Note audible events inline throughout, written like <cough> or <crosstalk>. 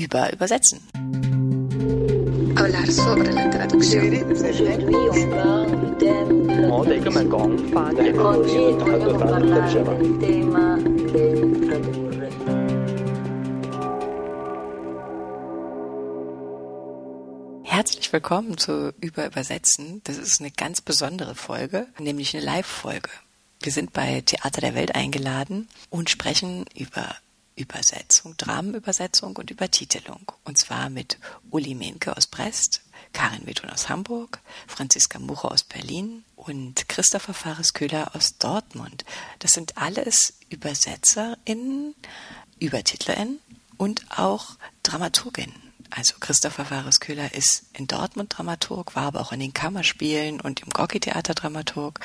über Übersetzen. Herzlich willkommen zu Über Übersetzen. Das ist eine ganz besondere Folge, nämlich eine Live-Folge. Wir sind bei Theater der Welt eingeladen und sprechen über Übersetzung, Dramenübersetzung und Übertitelung. Und zwar mit Uli Menke aus Brest, Karin Wittun aus Hamburg, Franziska Muche aus Berlin und Christopher Fares-Köhler aus Dortmund. Das sind alles ÜbersetzerInnen, ÜbertitlerInnen und auch DramaturgInnen. Also Christopher Fares-Köhler ist in Dortmund Dramaturg, war aber auch in den Kammerspielen und im Gorki-Theater Dramaturg.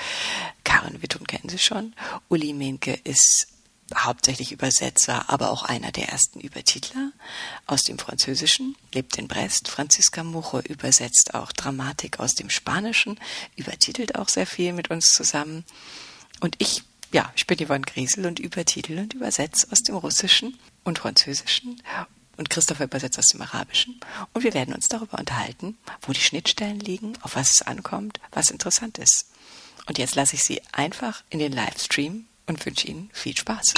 Karin Wittun kennen Sie schon. Uli Menke ist hauptsächlich Übersetzer, aber auch einer der ersten Übertitler aus dem Französischen, lebt in Brest. Franziska Mucho übersetzt auch Dramatik aus dem Spanischen, übertitelt auch sehr viel mit uns zusammen. Und ich, ja, ich bin Yvonne Griesel und übertitel und übersetze aus dem Russischen und Französischen und Christopher übersetzt aus dem Arabischen. Und wir werden uns darüber unterhalten, wo die Schnittstellen liegen, auf was es ankommt, was interessant ist. Und jetzt lasse ich Sie einfach in den Livestream und wünsche Ihnen viel Spaß.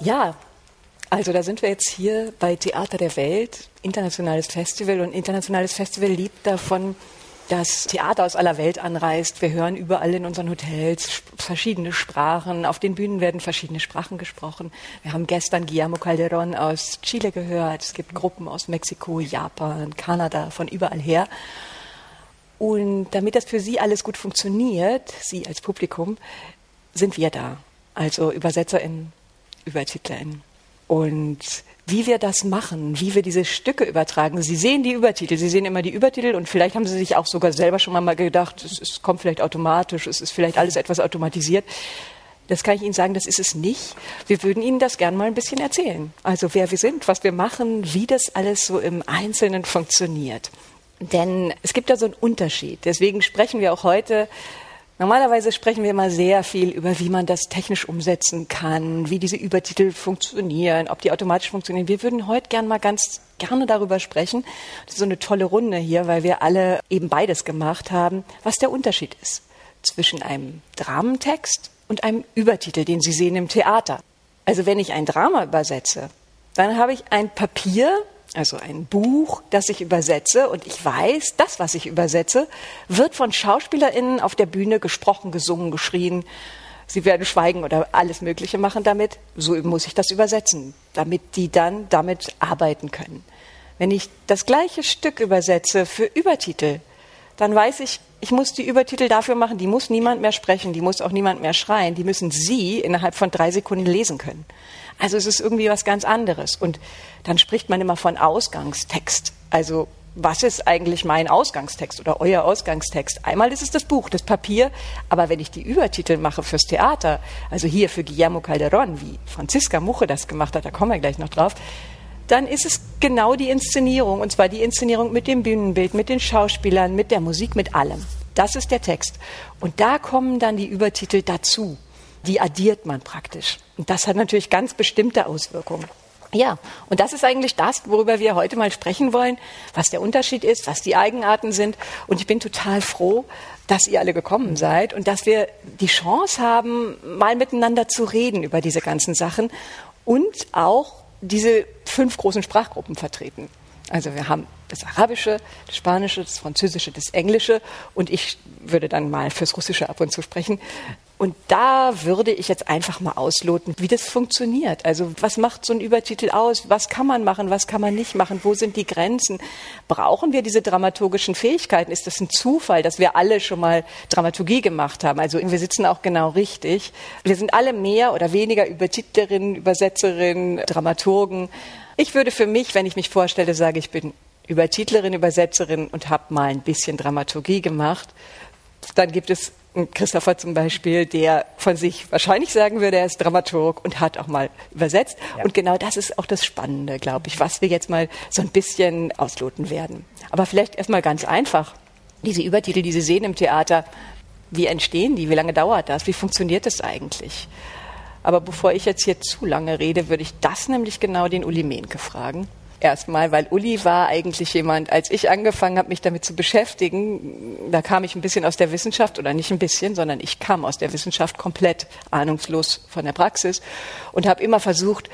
Ja, also da sind wir jetzt hier bei Theater der Welt, internationales Festival und internationales Festival liebt davon, dass Theater aus aller Welt anreist. Wir hören überall in unseren Hotels verschiedene Sprachen. Auf den Bühnen werden verschiedene Sprachen gesprochen. Wir haben gestern Guillermo Calderón aus Chile gehört. Es gibt Gruppen aus Mexiko, Japan, Kanada, von überall her. Und damit das für Sie alles gut funktioniert, Sie als Publikum, sind wir da. Also UbersetzerInnen, UbertitlerInnen. Und wie wir das machen, wie wir diese Stücke übertragen. Sie sehen die Übertitel, Sie sehen immer die Übertitel und vielleicht haben Sie sich auch sogar selber schon mal gedacht, es, es kommt vielleicht automatisch, es ist vielleicht alles etwas automatisiert. Das kann ich Ihnen sagen, das ist es nicht. Wir würden Ihnen das gern mal ein bisschen erzählen. Also wer wir sind, was wir machen, wie das alles so im Einzelnen funktioniert. Denn es gibt da so einen Unterschied. Deswegen sprechen wir auch heute Normalerweise sprechen wir immer sehr viel über, wie man das technisch umsetzen kann, wie diese Übertitel funktionieren, ob die automatisch funktionieren. Wir würden heute gern mal ganz gerne darüber sprechen. Das ist so eine tolle Runde hier, weil wir alle eben beides gemacht haben, was der Unterschied ist zwischen einem Dramentext und einem Übertitel, den Sie sehen im Theater. Also wenn ich ein Drama übersetze, dann habe ich ein Papier, also ein Buch, das ich übersetze und ich weiß, das, was ich übersetze, wird von SchauspielerInnen auf der Bühne gesprochen, gesungen, geschrien. Sie werden schweigen oder alles Mögliche machen damit. So muss ich das übersetzen, damit die dann damit arbeiten können. Wenn ich das gleiche Stück übersetze für Übertitel, dann weiß ich, ich muss die Übertitel dafür machen, die muss niemand mehr sprechen, die muss auch niemand mehr schreien, die müssen Sie innerhalb von drei Sekunden lesen können. Also es ist irgendwie was ganz anderes. Und dann spricht man immer von Ausgangstext. Also was ist eigentlich mein Ausgangstext oder euer Ausgangstext? Einmal ist es das Buch, das Papier, aber wenn ich die Übertitel mache fürs Theater, also hier für Guillermo Calderón, wie Franziska Muche das gemacht hat, da kommen wir gleich noch drauf, dann ist es genau die Inszenierung, und zwar die Inszenierung mit dem Bühnenbild, mit den Schauspielern, mit der Musik, mit allem. Das ist der Text. Und da kommen dann die Übertitel dazu. Die addiert man praktisch. Und das hat natürlich ganz bestimmte Auswirkungen. Ja, und das ist eigentlich das, worüber wir heute mal sprechen wollen, was der Unterschied ist, was die Eigenarten sind. Und ich bin total froh, dass ihr alle gekommen seid und dass wir die Chance haben, mal miteinander zu reden über diese ganzen Sachen und auch diese fünf großen Sprachgruppen vertreten. Also wir haben das Arabische, das Spanische, das Französische, das Englische und ich würde dann mal fürs Russische ab und zu sprechen. Und da würde ich jetzt einfach mal ausloten, wie das funktioniert. Also was macht so ein Übertitel aus? Was kann man machen? Was kann man nicht machen? Wo sind die Grenzen? Brauchen wir diese dramaturgischen Fähigkeiten? Ist das ein Zufall, dass wir alle schon mal Dramaturgie gemacht haben? Also wir sitzen auch genau richtig. Wir sind alle mehr oder weniger Übertitlerinnen, Übersetzerinnen, Dramaturgen. Ich würde für mich, wenn ich mich vorstelle, sage, ich bin Übertitlerin, Übersetzerin und habe mal ein bisschen Dramaturgie gemacht. Dann gibt es Christopher zum Beispiel, der von sich wahrscheinlich sagen würde, er ist Dramaturg und hat auch mal übersetzt. Ja. Und genau das ist auch das Spannende, glaube ich, was wir jetzt mal so ein bisschen ausloten werden. Aber vielleicht erstmal ganz einfach. Diese Übertitel, die Sie sehen im Theater, Wie entstehen die? Wie lange dauert das? Wie funktioniert das eigentlich? Aber bevor ich jetzt hier zu lange rede, würde ich das nämlich genau den Uli Mehnke fragen erstmal, weil Uli war eigentlich jemand, als ich angefangen habe, mich damit zu beschäftigen, da kam ich ein bisschen aus der Wissenschaft oder nicht ein bisschen, sondern ich kam aus der Wissenschaft komplett ahnungslos von der Praxis und habe immer versucht,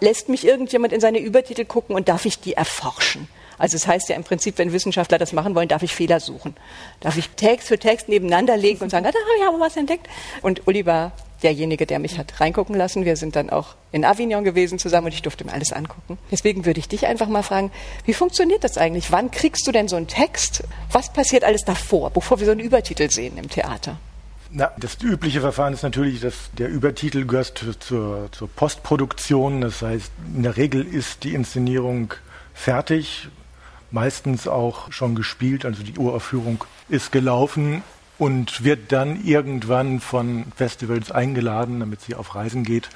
lässt mich irgendjemand in seine Übertitel gucken und darf ich die erforschen? Also es das heißt ja im Prinzip, wenn Wissenschaftler das machen wollen, darf ich Fehler suchen. Darf ich Text für Text nebeneinander legen und sagen, ah, da habe ich aber was entdeckt. Und Uli war derjenige, der mich hat reingucken lassen. Wir sind dann auch in Avignon gewesen zusammen und ich durfte mir alles angucken. Deswegen würde ich dich einfach mal fragen, wie funktioniert das eigentlich? Wann kriegst du denn so einen Text? Was passiert alles davor, bevor wir so einen Übertitel sehen im Theater? Na, das übliche Verfahren ist natürlich, dass der Übertitel gehört zur, zur Postproduktion. Das heißt, in der Regel ist die Inszenierung fertig, meistens auch schon gespielt, also die Uraufführung ist gelaufen und wird dann irgendwann von Festivals eingeladen, damit sie auf Reisen geht.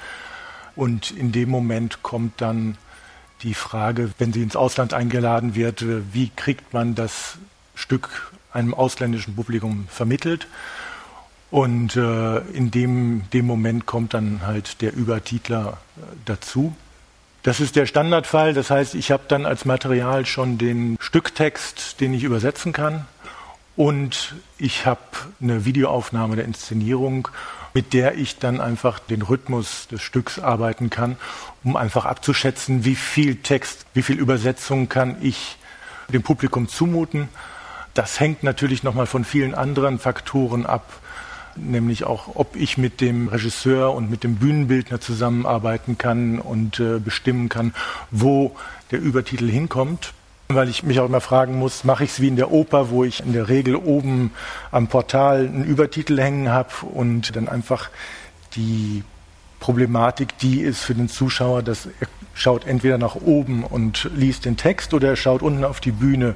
Und in dem Moment kommt dann die Frage, wenn sie ins Ausland eingeladen wird, wie kriegt man das Stück einem ausländischen Publikum vermittelt? Und äh, in dem, dem Moment kommt dann halt der Übertitler äh, dazu. Das ist der Standardfall. Das heißt, ich habe dann als Material schon den Stücktext, den ich übersetzen kann. Und ich habe eine Videoaufnahme der Inszenierung, mit der ich dann einfach den Rhythmus des Stücks arbeiten kann, um einfach abzuschätzen, wie viel Text, wie viel Übersetzung kann ich dem Publikum zumuten. Das hängt natürlich nochmal von vielen anderen Faktoren ab, nämlich auch, ob ich mit dem Regisseur und mit dem Bühnenbildner zusammenarbeiten kann und äh, bestimmen kann, wo der Übertitel hinkommt. Weil ich mich auch immer fragen muss, mache ich es wie in der Oper, wo ich in der Regel oben am Portal einen Übertitel hängen habe und dann einfach die Problematik, die ist für den Zuschauer, dass er schaut entweder nach oben und liest den Text oder er schaut unten auf die Bühne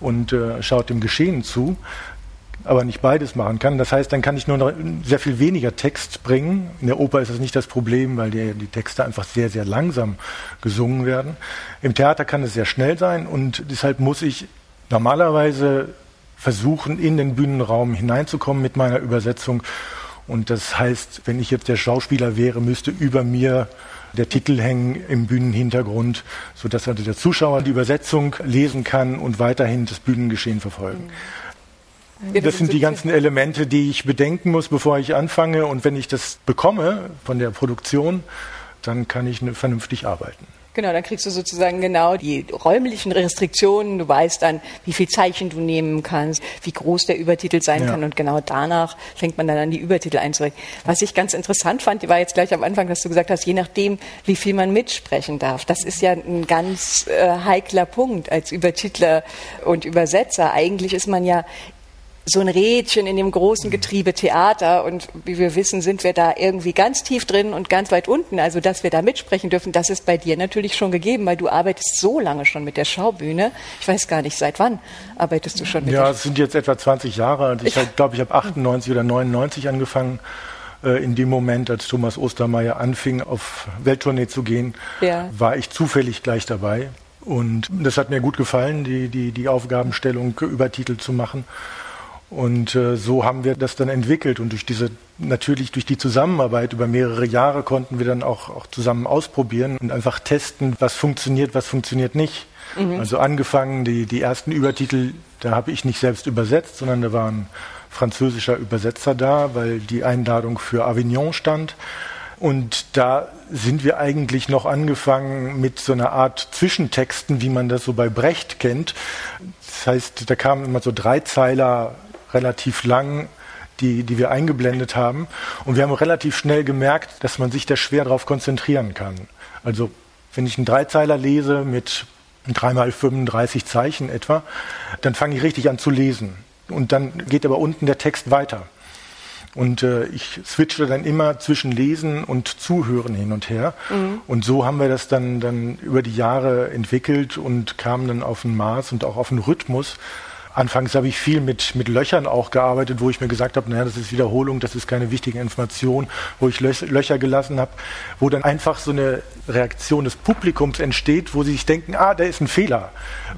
und äh, schaut dem Geschehen zu aber nicht beides machen kann. Das heißt, dann kann ich nur noch sehr viel weniger Text bringen. In der Oper ist das nicht das Problem, weil die, die Texte einfach sehr, sehr langsam gesungen werden. Im Theater kann es sehr schnell sein und deshalb muss ich normalerweise versuchen, in den Bühnenraum hineinzukommen mit meiner Übersetzung. Und das heißt, wenn ich jetzt der Schauspieler wäre, müsste über mir der Titel hängen im Bühnenhintergrund, sodass also der Zuschauer die Übersetzung lesen kann und weiterhin das Bühnengeschehen verfolgen. Mhm. Das sind die ganzen Elemente, die ich bedenken muss, bevor ich anfange. Und wenn ich das bekomme von der Produktion, dann kann ich vernünftig arbeiten. Genau, dann kriegst du sozusagen genau die räumlichen Restriktionen. Du weißt dann, wie viel Zeichen du nehmen kannst, wie groß der Übertitel sein ja. kann. Und genau danach fängt man dann an, die Übertitel einzurechnen. Was ich ganz interessant fand, war jetzt gleich am Anfang, dass du gesagt hast, je nachdem, wie viel man mitsprechen darf. Das ist ja ein ganz äh, heikler Punkt als Übertitler und Übersetzer. Eigentlich ist man ja so ein Rädchen in dem großen Getriebe Theater. Und wie wir wissen, sind wir da irgendwie ganz tief drin und ganz weit unten. Also, dass wir da mitsprechen dürfen, das ist bei dir natürlich schon gegeben, weil du arbeitest so lange schon mit der Schaubühne. Ich weiß gar nicht, seit wann arbeitest du schon mit Ja, es sind jetzt etwa 20 Jahre. Also ich glaube, ich habe 98 oder 99 angefangen äh, in dem Moment, als Thomas Ostermeier anfing, auf Welttournee zu gehen, ja. war ich zufällig gleich dabei. Und das hat mir gut gefallen, die, die, die Aufgabenstellung Übertitel zu machen. Und äh, so haben wir das dann entwickelt und durch diese natürlich durch die Zusammenarbeit über mehrere Jahre konnten wir dann auch, auch zusammen ausprobieren und einfach testen, was funktioniert, was funktioniert nicht. Mhm. Also angefangen die die ersten Übertitel, da habe ich nicht selbst übersetzt, sondern da war ein französischer Übersetzer da, weil die Einladung für Avignon stand. Und da sind wir eigentlich noch angefangen mit so einer Art Zwischentexten, wie man das so bei Brecht kennt. Das heißt, da kamen immer so Dreizeiler relativ lang, die, die wir eingeblendet haben. Und wir haben relativ schnell gemerkt, dass man sich da schwer darauf konzentrieren kann. Also wenn ich einen Dreizeiler lese mit dreimal 35 Zeichen etwa, dann fange ich richtig an zu lesen. Und dann geht aber unten der Text weiter. Und äh, ich switchte dann immer zwischen Lesen und Zuhören hin und her. Mhm. Und so haben wir das dann, dann über die Jahre entwickelt und kamen dann auf ein Maß und auch auf einen Rhythmus, Anfangs habe ich viel mit, mit Löchern auch gearbeitet, wo ich mir gesagt habe, naja, das ist Wiederholung, das ist keine wichtige Information, wo ich Löcher gelassen habe, wo dann einfach so eine Reaktion des Publikums entsteht, wo sie sich denken, ah, da ist ein Fehler.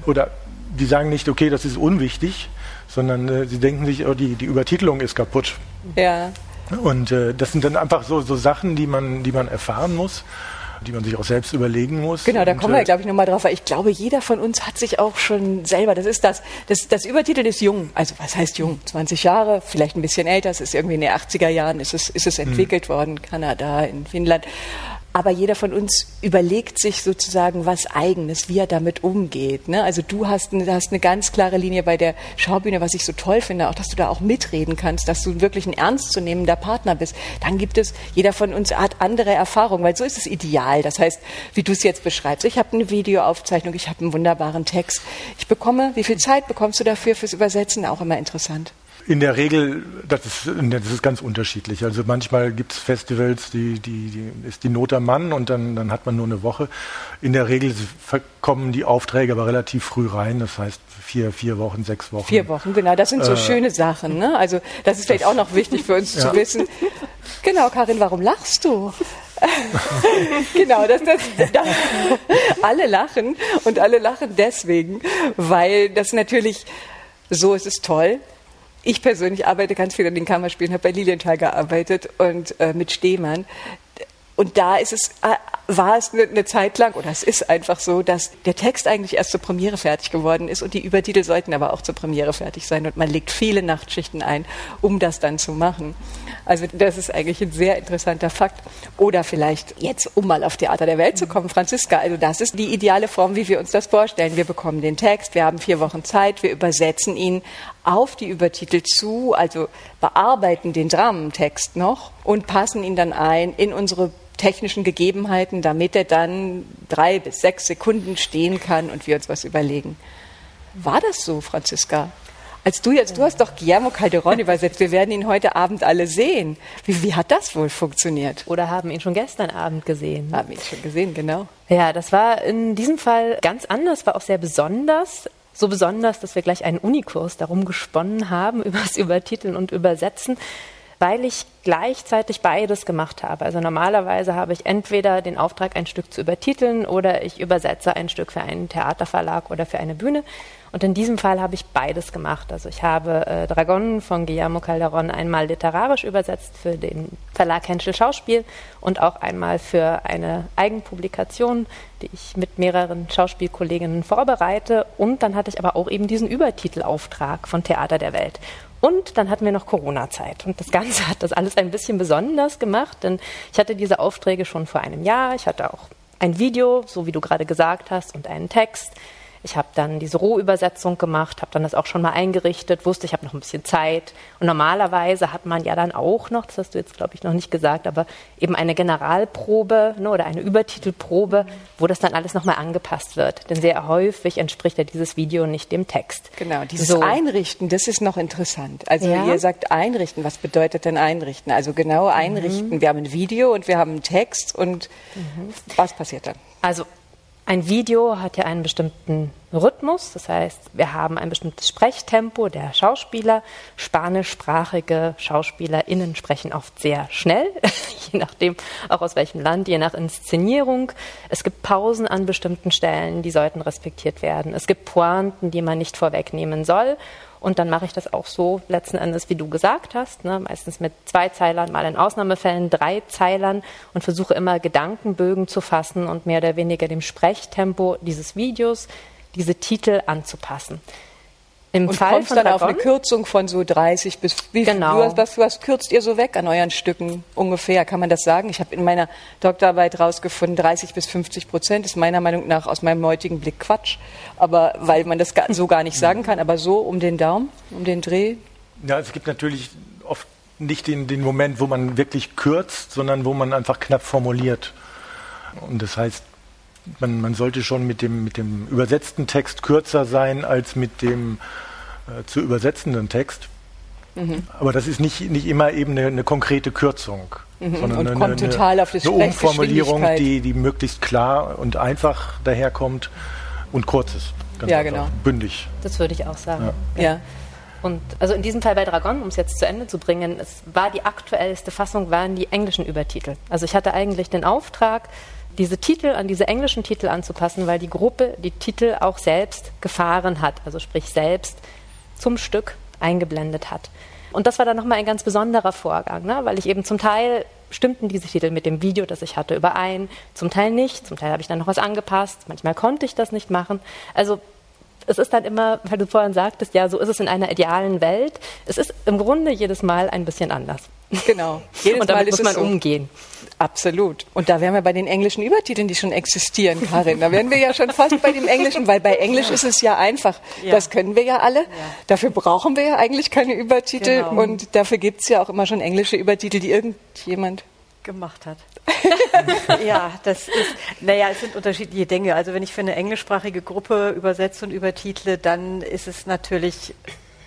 Oder die sagen nicht, okay, das ist unwichtig, sondern äh, sie denken sich, oh, die, die Übertitelung ist kaputt. Ja. Und äh, das sind dann einfach so, so Sachen, die man, die man erfahren muss die man sich auch selbst überlegen muss. Genau, da kommen wir, äh, glaube ich, nochmal drauf, weil ich glaube, jeder von uns hat sich auch schon selber, das ist das, das, das Übertitel ist jung, also was heißt jung? 20 Jahre, vielleicht ein bisschen älter, es ist irgendwie in den 80er Jahren, ist es, ist es entwickelt hm. worden, Kanada, in Finnland. Aber jeder von uns überlegt sich sozusagen was Eigenes, wie er damit umgeht. Ne? Also du hast, hast eine ganz klare Linie bei der Schaubühne, was ich so toll finde, auch dass du da auch mitreden kannst, dass du wirklich ein ernstzunehmender Partner bist. Dann gibt es, jeder von uns hat andere Erfahrungen, weil so ist es ideal. Das heißt, wie du es jetzt beschreibst, ich habe eine Videoaufzeichnung, ich habe einen wunderbaren Text. Ich bekomme, wie viel Zeit bekommst du dafür fürs Übersetzen? Auch immer interessant. In der Regel, das ist, das ist ganz unterschiedlich. Also manchmal gibt es Festivals, die, die, die ist die Not am Mann und dann, dann hat man nur eine Woche. In der Regel kommen die Aufträge aber relativ früh rein, das heißt vier, vier Wochen, sechs Wochen. Vier Wochen, genau. Das sind so äh, schöne Sachen. Ne? Also das ist vielleicht auch noch wichtig für uns ja. zu wissen. Genau, Karin, warum lachst du? <laughs> genau, das, das, das, alle lachen und alle lachen deswegen, weil das natürlich so ist es toll, ich persönlich arbeite ganz viel an den Kammerspielen, habe bei Lilienthal gearbeitet und äh, mit Stehmann. Und da ist es, äh, war es eine, eine Zeit lang, oder es ist einfach so, dass der Text eigentlich erst zur Premiere fertig geworden ist und die Übertitel sollten aber auch zur Premiere fertig sein und man legt viele Nachtschichten ein, um das dann zu machen. Also das ist eigentlich ein sehr interessanter Fakt. Oder vielleicht jetzt, um mal auf Theater der Welt zu kommen, Franziska, also das ist die ideale Form, wie wir uns das vorstellen. Wir bekommen den Text, wir haben vier Wochen Zeit, wir übersetzen ihn auf die Übertitel zu, also bearbeiten den Dramentext noch und passen ihn dann ein in unsere technischen Gegebenheiten, damit er dann drei bis sechs Sekunden stehen kann und wir uns was überlegen. War das so, Franziska? Als du jetzt, du hast doch Guillermo Calderón übersetzt, wir werden ihn heute Abend alle sehen. Wie, wie hat das wohl funktioniert? Oder haben ihn schon gestern Abend gesehen. Haben ihn schon gesehen, genau. Ja, das war in diesem Fall ganz anders, war auch sehr besonders. So besonders, dass wir gleich einen Unikurs darum gesponnen haben, <laughs> über das Übertiteln und Übersetzen weil ich gleichzeitig beides gemacht habe. Also normalerweise habe ich entweder den Auftrag, ein Stück zu übertiteln oder ich übersetze ein Stück für einen Theaterverlag oder für eine Bühne. Und in diesem Fall habe ich beides gemacht. Also ich habe äh, Dragon von Guillermo Calderón einmal literarisch übersetzt für den Verlag Henschel Schauspiel und auch einmal für eine Eigenpublikation, die ich mit mehreren Schauspielkolleginnen vorbereite. Und dann hatte ich aber auch eben diesen Übertitelauftrag von Theater der Welt. Und dann hatten wir noch Corona-Zeit. Und das Ganze hat das alles ein bisschen besonders gemacht, denn ich hatte diese Aufträge schon vor einem Jahr. Ich hatte auch ein Video, so wie du gerade gesagt hast, und einen Text. Ich habe dann diese Rohübersetzung gemacht, habe dann das auch schon mal eingerichtet, wusste, ich habe noch ein bisschen Zeit. Und normalerweise hat man ja dann auch noch, das hast du jetzt, glaube ich, noch nicht gesagt, aber eben eine Generalprobe ne, oder eine Übertitelprobe, wo das dann alles nochmal angepasst wird. Denn sehr häufig entspricht ja dieses Video nicht dem Text. Genau, dieses so. Einrichten, das ist noch interessant. Also ja? ihr sagt einrichten, was bedeutet denn einrichten? Also genau einrichten. Mhm. Wir haben ein Video und wir haben einen Text und mhm. was passiert dann? Also ein Video hat ja einen bestimmten Rhythmus, das heißt, wir haben ein bestimmtes Sprechtempo der Schauspieler. Spanischsprachige SchauspielerInnen sprechen oft sehr schnell, <laughs> je nachdem auch aus welchem Land, je nach Inszenierung. Es gibt Pausen an bestimmten Stellen, die sollten respektiert werden. Es gibt Pointen, die man nicht vorwegnehmen soll. Und dann mache ich das auch so letzten Endes, wie du gesagt hast, ne? meistens mit zwei Zeilern, mal in Ausnahmefällen drei Zeilern und versuche immer Gedankenbögen zu fassen und mehr oder weniger dem Sprechtempo dieses Videos diese Titel anzupassen. Im und Fall von dann Dragon, auf eine Kürzung von so 30 bis wie genau. was, was, was kürzt ihr so weg an euren Stücken ungefähr? Kann man das sagen? Ich habe in meiner Doktorarbeit rausgefunden, 30 bis 50 Prozent ist meiner Meinung nach aus meinem heutigen Blick Quatsch, aber weil man das so gar nicht sagen kann, aber so um den Daumen, um den Dreh. Ja, es gibt natürlich oft nicht den, den Moment, wo man wirklich kürzt, sondern wo man einfach knapp formuliert. Und das heißt, man, man sollte schon mit dem, mit dem übersetzten Text kürzer sein als mit dem äh, zu übersetzenden Text. Mhm. Aber das ist nicht, nicht immer eben eine, eine konkrete Kürzung, mhm. sondern und eine, kommt eine, total auf eine Umformulierung, die, die möglichst klar und einfach daherkommt und kurz ist. ja, einfach. genau. Bündig. Das würde ich auch sagen. Ja. ja. Und also in diesem Fall bei Dragon, um es jetzt zu Ende zu bringen, es war die aktuellste Fassung, waren die englischen Übertitel. Also ich hatte eigentlich den Auftrag, diese Titel an diese englischen Titel anzupassen, weil die Gruppe die Titel auch selbst gefahren hat, also sprich selbst zum Stück eingeblendet hat. Und das war dann nochmal ein ganz besonderer Vorgang, ne? weil ich eben zum Teil stimmten diese Titel mit dem Video, das ich hatte, überein, zum Teil nicht, zum Teil habe ich dann noch was angepasst, manchmal konnte ich das nicht machen. Also es ist dann immer, weil du vorhin sagtest, ja, so ist es in einer idealen Welt. Es ist im Grunde jedes Mal ein bisschen anders. Genau. <laughs> Jedes Und damit Mal muss man so. umgehen. Absolut. Und da wären wir bei den englischen Übertiteln, die schon existieren, Karin. Da wären wir ja schon fast bei dem Englischen, weil bei Englisch ist es ja einfach. Ja. Das können wir ja alle. Ja. Dafür brauchen wir ja eigentlich keine Übertitel. Genau. Und dafür gibt es ja auch immer schon englische Übertitel, die irgendjemand gemacht hat. <laughs> ja, das ist, naja, es sind unterschiedliche Dinge. Also wenn ich für eine englischsprachige Gruppe übersetze und übertitle, dann ist es natürlich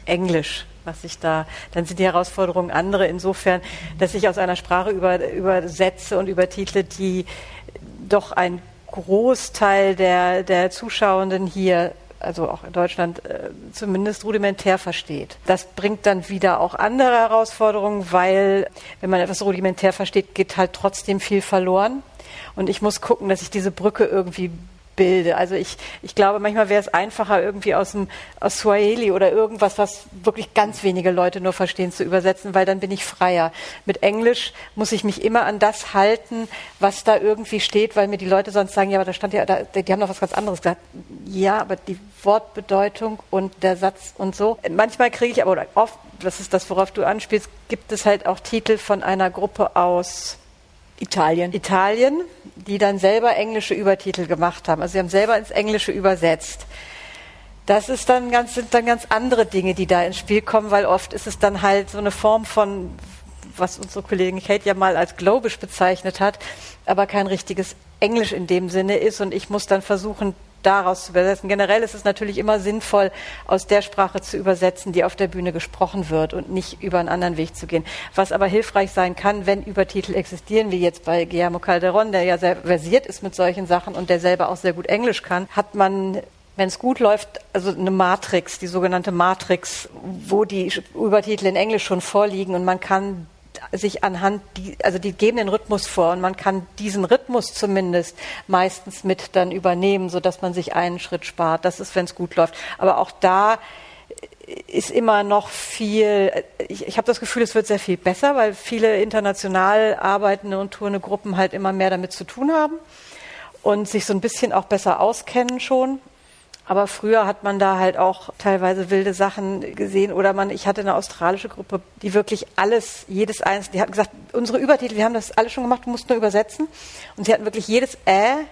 Englisch, was ich da, dann sind die Herausforderungen andere insofern, dass ich aus einer Sprache über, übersetze und übertitle, die doch ein Großteil der, der Zuschauenden hier also auch in Deutschland, äh, zumindest rudimentär versteht. Das bringt dann wieder auch andere Herausforderungen, weil wenn man etwas rudimentär versteht, geht halt trotzdem viel verloren. Und ich muss gucken, dass ich diese Brücke irgendwie bilde. Also ich, ich glaube, manchmal wäre es einfacher, irgendwie aus dem aus Swahili oder irgendwas, was wirklich ganz wenige Leute nur verstehen, zu übersetzen, weil dann bin ich freier. Mit Englisch muss ich mich immer an das halten, was da irgendwie steht, weil mir die Leute sonst sagen, ja, aber da stand ja, da, die haben doch was ganz anderes gesagt. Ja, aber die Wortbedeutung und der Satz und so. Manchmal kriege ich aber, oder oft, das ist das, worauf du anspielst, gibt es halt auch Titel von einer Gruppe aus Italien. Italien, die dann selber englische Übertitel gemacht haben. Also sie haben selber ins Englische übersetzt. Das ist dann ganz, sind dann ganz andere Dinge, die da ins Spiel kommen, weil oft ist es dann halt so eine Form von, was unsere Kollegin Kate ja mal als Globisch bezeichnet hat, aber kein richtiges Englisch in dem Sinne ist. Und ich muss dann versuchen, daraus zu übersetzen. Generell ist es natürlich immer sinnvoll, aus der Sprache zu übersetzen, die auf der Bühne gesprochen wird und nicht über einen anderen Weg zu gehen. Was aber hilfreich sein kann, wenn Übertitel existieren, wie jetzt bei Guillermo Calderon, der ja sehr versiert ist mit solchen Sachen und der selber auch sehr gut Englisch kann, hat man wenn es gut läuft, also eine Matrix, die sogenannte Matrix, wo die Übertitel in Englisch schon vorliegen und man kann sich anhand, die, also die geben den Rhythmus vor und man kann diesen Rhythmus zumindest meistens mit dann übernehmen, sodass man sich einen Schritt spart. Das ist, wenn es gut läuft. Aber auch da ist immer noch viel, ich, ich habe das Gefühl, es wird sehr viel besser, weil viele international arbeitende und tourende Gruppen halt immer mehr damit zu tun haben und sich so ein bisschen auch besser auskennen schon. Aber früher hat man da halt auch teilweise wilde Sachen gesehen. Oder man, ich hatte eine australische Gruppe, die wirklich alles, jedes eins, die hatten gesagt, unsere Übertitel, wir haben das alles schon gemacht, du musst nur übersetzen. Und sie hatten wirklich jedes Äh,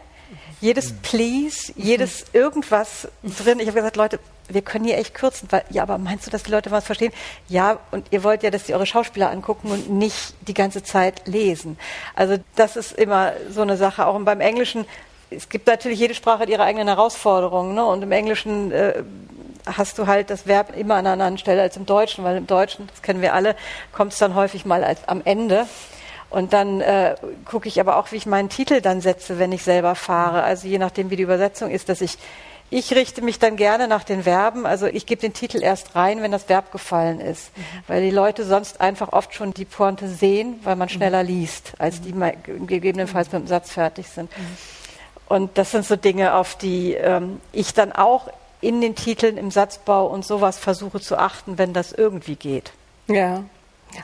jedes Please, jedes irgendwas drin. Ich habe gesagt, Leute, wir können hier echt kürzen, weil, ja, aber meinst du, dass die Leute was verstehen? Ja, und ihr wollt ja, dass sie eure Schauspieler angucken und nicht die ganze Zeit lesen. Also das ist immer so eine Sache. Auch beim Englischen es gibt natürlich, jede Sprache hat ihre eigenen Herausforderungen. Ne? Und im Englischen äh, hast du halt das Verb immer an einer anderen Stelle als im Deutschen, weil im Deutschen, das kennen wir alle, kommt es dann häufig mal als am Ende. Und dann äh, gucke ich aber auch, wie ich meinen Titel dann setze, wenn ich selber fahre. Also je nachdem, wie die Übersetzung ist, dass ich ich richte mich dann gerne nach den Verben. Also ich gebe den Titel erst rein, wenn das Verb gefallen ist. Mhm. Weil die Leute sonst einfach oft schon die Pointe sehen, weil man schneller mhm. liest, als die mal gegebenenfalls mit dem Satz fertig sind. Mhm. Und das sind so Dinge, auf die ähm, ich dann auch in den Titeln, im Satzbau und sowas versuche zu achten, wenn das irgendwie geht. Ja.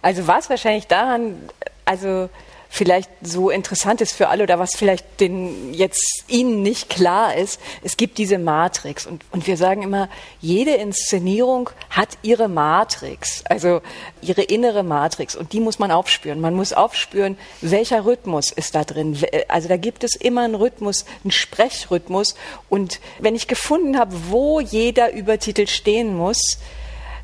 Also was wahrscheinlich daran, also vielleicht so interessant ist für alle oder was vielleicht den jetzt Ihnen nicht klar ist, es gibt diese Matrix und, und wir sagen immer, jede Inszenierung hat ihre Matrix, also ihre innere Matrix und die muss man aufspüren. Man muss aufspüren, welcher Rhythmus ist da drin. Also da gibt es immer einen Rhythmus, einen Sprechrhythmus und wenn ich gefunden habe, wo jeder Übertitel stehen muss,